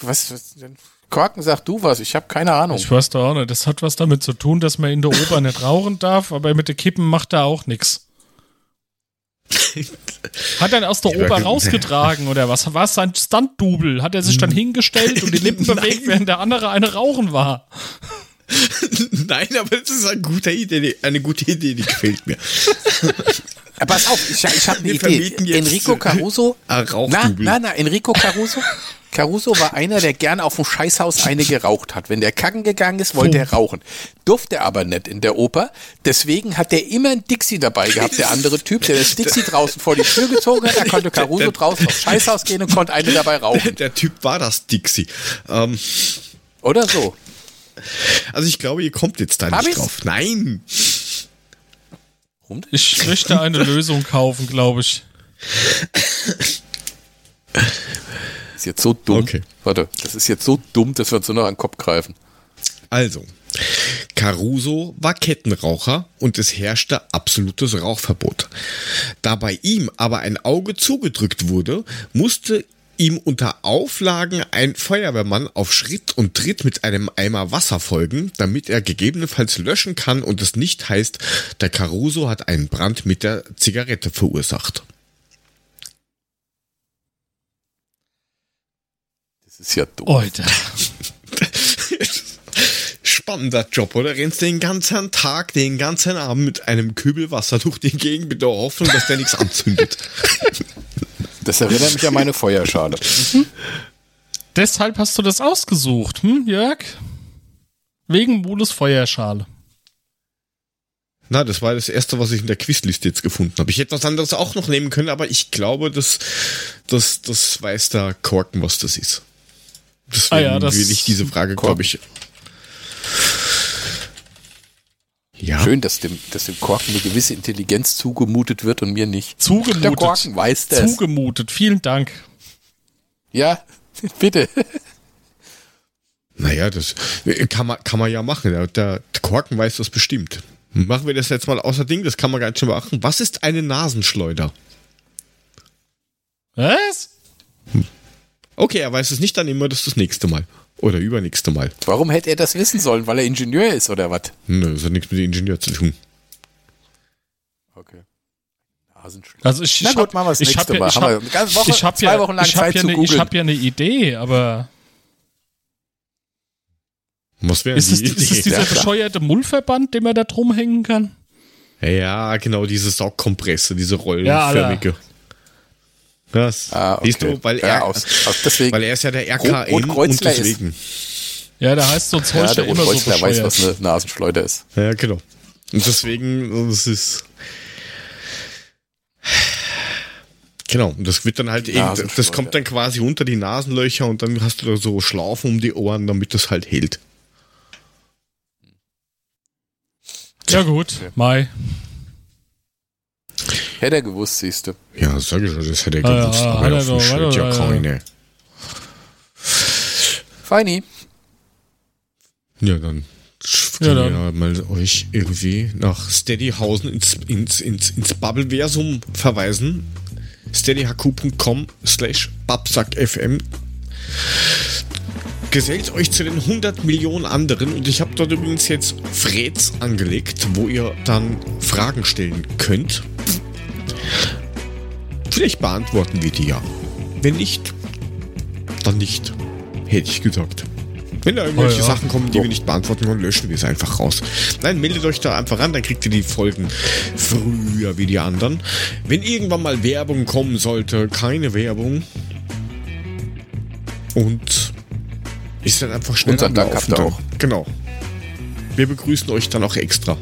Speaker 2: Was, was denn? Korken, sag du was, ich habe keine Ahnung.
Speaker 4: Ich weiß doch auch nicht. Das hat was damit zu tun, dass man in der Oper nicht rauchen darf, aber mit den Kippen macht er auch nichts. Hat er aus der Oper
Speaker 1: ge-
Speaker 4: rausgetragen oder was? War es sein Stunt-Double? Hat er sich dann hingestellt und die Lippen bewegt, während der andere eine rauchen war?
Speaker 1: Nein, aber das ist eine gute Idee, eine gute Idee, die gefällt mir.
Speaker 2: Pass auf, ich, ich habe eine Idee. Enrico Caruso.
Speaker 1: ein
Speaker 2: Na, na, na, Enrico Caruso. Caruso war einer, der gern auf dem Scheißhaus eine geraucht hat. Wenn der kacken gegangen ist, wollte er rauchen. Durfte er aber nicht in der Oper. Deswegen hat er immer ein Dixie dabei gehabt. Der andere Typ, der das Dixie draußen vor die Tür gezogen hat, da konnte Caruso draußen aufs Scheißhaus gehen und konnte eine dabei rauchen.
Speaker 1: Der Typ war das Dixie. Ähm,
Speaker 2: Oder so.
Speaker 1: also ich glaube, ihr kommt jetzt da
Speaker 2: Hab
Speaker 1: nicht
Speaker 2: ich's?
Speaker 1: drauf. Nein.
Speaker 2: Warum denn?
Speaker 4: Ich möchte eine Lösung kaufen, glaube ich.
Speaker 2: ist jetzt so dumm.
Speaker 1: Okay.
Speaker 2: Warte, das ist jetzt so dumm, dass wir uns nur noch an den Kopf greifen.
Speaker 1: Also, Caruso war Kettenraucher und es herrschte absolutes Rauchverbot. Da bei ihm aber ein Auge zugedrückt wurde, musste ihm unter Auflagen ein Feuerwehrmann auf Schritt und Tritt mit einem Eimer Wasser folgen, damit er gegebenenfalls löschen kann und es nicht heißt, der Caruso hat einen Brand mit der Zigarette verursacht.
Speaker 2: Ist ja dumm.
Speaker 4: Alter.
Speaker 1: Spannender Job, oder? Rennst den ganzen Tag, den ganzen Abend mit einem Kübel Wasser durch die Gegend mit der Hoffnung, dass der nichts anzündet.
Speaker 2: Das erinnert mich an meine Feuerschale.
Speaker 4: Deshalb hast du das ausgesucht, hm, Jörg? Wegen Mules Feuerschale.
Speaker 1: Na, das war das erste, was ich in der Quizliste jetzt gefunden habe. Ich hätte was anderes auch noch nehmen können, aber ich glaube, das, das, das weiß der Korken, was das ist. Deswegen
Speaker 4: Ah ja, das-
Speaker 1: will ich diese Frage, glaube ich. Ja,
Speaker 2: Schön, dass dem, dass dem Korken eine gewisse Intelligenz zugemutet wird und mir nicht.
Speaker 4: Zugemutet.
Speaker 2: Der Korken weiß das.
Speaker 4: Zugemutet. Vielen Dank.
Speaker 2: Ja, bitte.
Speaker 1: naja, das kann man, kann man ja machen. Der, der Korken weiß das bestimmt. Machen wir das jetzt mal außer Ding, das kann man ganz schön beachten. Was ist eine Nasenschleuder?
Speaker 4: Was?
Speaker 1: Okay, er weiß es nicht, dann immer das das nächste Mal. Oder übernächste Mal.
Speaker 2: Warum hätte er das wissen sollen? Weil er Ingenieur ist oder was?
Speaker 1: Nö, das hat nichts mit dem Ingenieur zu tun.
Speaker 2: Okay.
Speaker 4: Also ich,
Speaker 2: Na gut,
Speaker 4: hab,
Speaker 2: machen wir das
Speaker 4: ich
Speaker 2: nächste
Speaker 4: hab ja,
Speaker 2: Mal.
Speaker 4: ich
Speaker 2: Haben wir
Speaker 4: hab,
Speaker 2: ganze Woche,
Speaker 4: ich hab
Speaker 2: zwei
Speaker 4: ja,
Speaker 2: Wochen lang
Speaker 4: ich hab
Speaker 2: Zeit
Speaker 4: ja
Speaker 2: zu
Speaker 4: ne, Ich
Speaker 2: googeln.
Speaker 4: habe ja eine Idee, aber
Speaker 1: Was wäre
Speaker 4: ist es,
Speaker 1: die
Speaker 4: ist es
Speaker 1: Idee?
Speaker 4: dieser
Speaker 2: Ja,
Speaker 4: bescheuerte Mullverband, den man da drum hängen kann?
Speaker 1: Ja, genau, diese Saugkompresse, diese
Speaker 4: Ja,
Speaker 1: rollenförmige. Das,
Speaker 2: Ah, okay.
Speaker 1: siehst du, weil
Speaker 2: ja,
Speaker 1: er,
Speaker 2: aus, aus deswegen.
Speaker 1: weil er ist ja der RKN und
Speaker 2: Rotkreuzler ist-
Speaker 1: deswegen.
Speaker 4: Ja, da heißt so ein Zeug
Speaker 2: ja,
Speaker 4: ja,
Speaker 2: der
Speaker 4: immer so
Speaker 2: Rotkreuzler weiß, was eine Nasenschleuder ist.
Speaker 1: Ja, genau. Und deswegen, das ist. Genau, und das wird dann halt eben, das kommt dann quasi unter die Nasenlöcher und dann hast du da so Schlaufen um die Ohren, damit das halt hält.
Speaker 4: Ja gut, Mai.
Speaker 2: Hätte er gewusst, siehst du.
Speaker 1: Ja, sag ich schon, das hätte er
Speaker 4: Ah, ja,
Speaker 1: gewusst,
Speaker 4: hat
Speaker 1: aber
Speaker 4: er
Speaker 1: auf dem
Speaker 4: er
Speaker 1: ja keine.
Speaker 2: Feini.
Speaker 1: Ja, dann
Speaker 4: Ja, dann.
Speaker 1: ja mal euch irgendwie nach Steadyhausen ins, ins, ins, ins Bubbleversum verweisen. steadyhq.com slash babsackfm Gesellt euch zu den 100 Millionen anderen und ich habe dort übrigens jetzt Freds angelegt, wo ihr dann Fragen stellen könnt. Vielleicht beantworten wir die ja. Wenn nicht, dann nicht. Hätte ich gesagt. Wenn da irgendwelche
Speaker 4: Oh ja.
Speaker 1: Sachen kommen, die wir nicht beantworten können, löschen wir es einfach raus. Nein, meldet euch da einfach an, dann kriegt ihr die Folgen früher wie die anderen. Wenn irgendwann mal Werbung kommen sollte, keine Werbung. Und ist dann einfach schnell
Speaker 2: Unseren
Speaker 1: am
Speaker 2: Dank habt ihr auch.
Speaker 1: Genau. Wir begrüßen euch dann auch extra.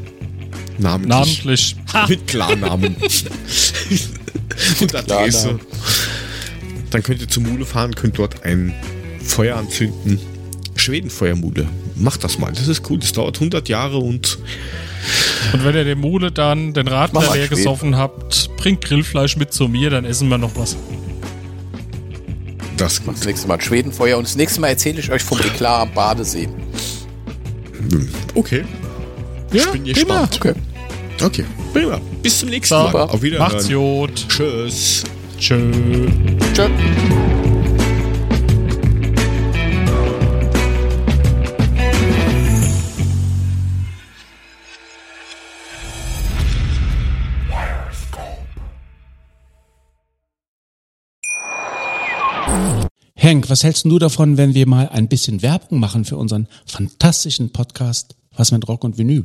Speaker 1: Namentlich.
Speaker 4: Namentlich. Ha!
Speaker 1: Mit Klarnamen. und Adresse. Dann könnt ihr zur Mule fahren, könnt dort ein Feuer anzünden. Schwedenfeuermule. Macht das mal. Das ist cool. Das dauert 100 Jahre und
Speaker 4: Und wenn ihr der Mule dann den Radler
Speaker 2: mal
Speaker 4: leer gesoffen habt, bringt Grillfleisch mit zu mir, dann essen wir noch was.
Speaker 1: das ist gut.
Speaker 2: Das nächste Mal Schwedenfeuer und das nächste Mal erzähle ich euch vom Eklat am Badesee.
Speaker 1: Okay.
Speaker 4: Ja,
Speaker 1: bin
Speaker 4: prima.
Speaker 1: gespannt.
Speaker 2: Okay.
Speaker 1: Okay. Prima. Bis zum nächsten Mal. Auf Wiedersehen.
Speaker 4: Macht's gut.
Speaker 1: Tschüss.
Speaker 4: Tschö.
Speaker 2: Tschö.
Speaker 5: Henk, was hältst du davon, wenn wir mal ein bisschen Werbung machen für unseren fantastischen Podcast Was mit Rock und Vinyl?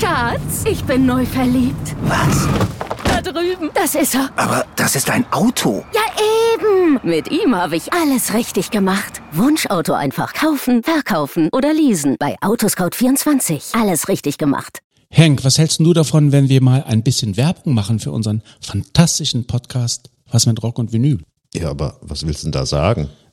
Speaker 6: Schatz, ich bin neu verliebt.
Speaker 7: Was?
Speaker 6: Da drüben. Das ist er.
Speaker 7: Aber das ist ein Auto.
Speaker 6: Ja, eben. Mit ihm habe ich alles richtig gemacht. Wunschauto einfach kaufen, verkaufen oder leasen. Bei Autoscout24. Alles richtig gemacht.
Speaker 5: Henk, was hältst du davon, wenn wir mal ein bisschen Werbung machen für unseren fantastischen Podcast Was mit Rock und Vinyl?
Speaker 8: Ja, aber was willst du denn da sagen?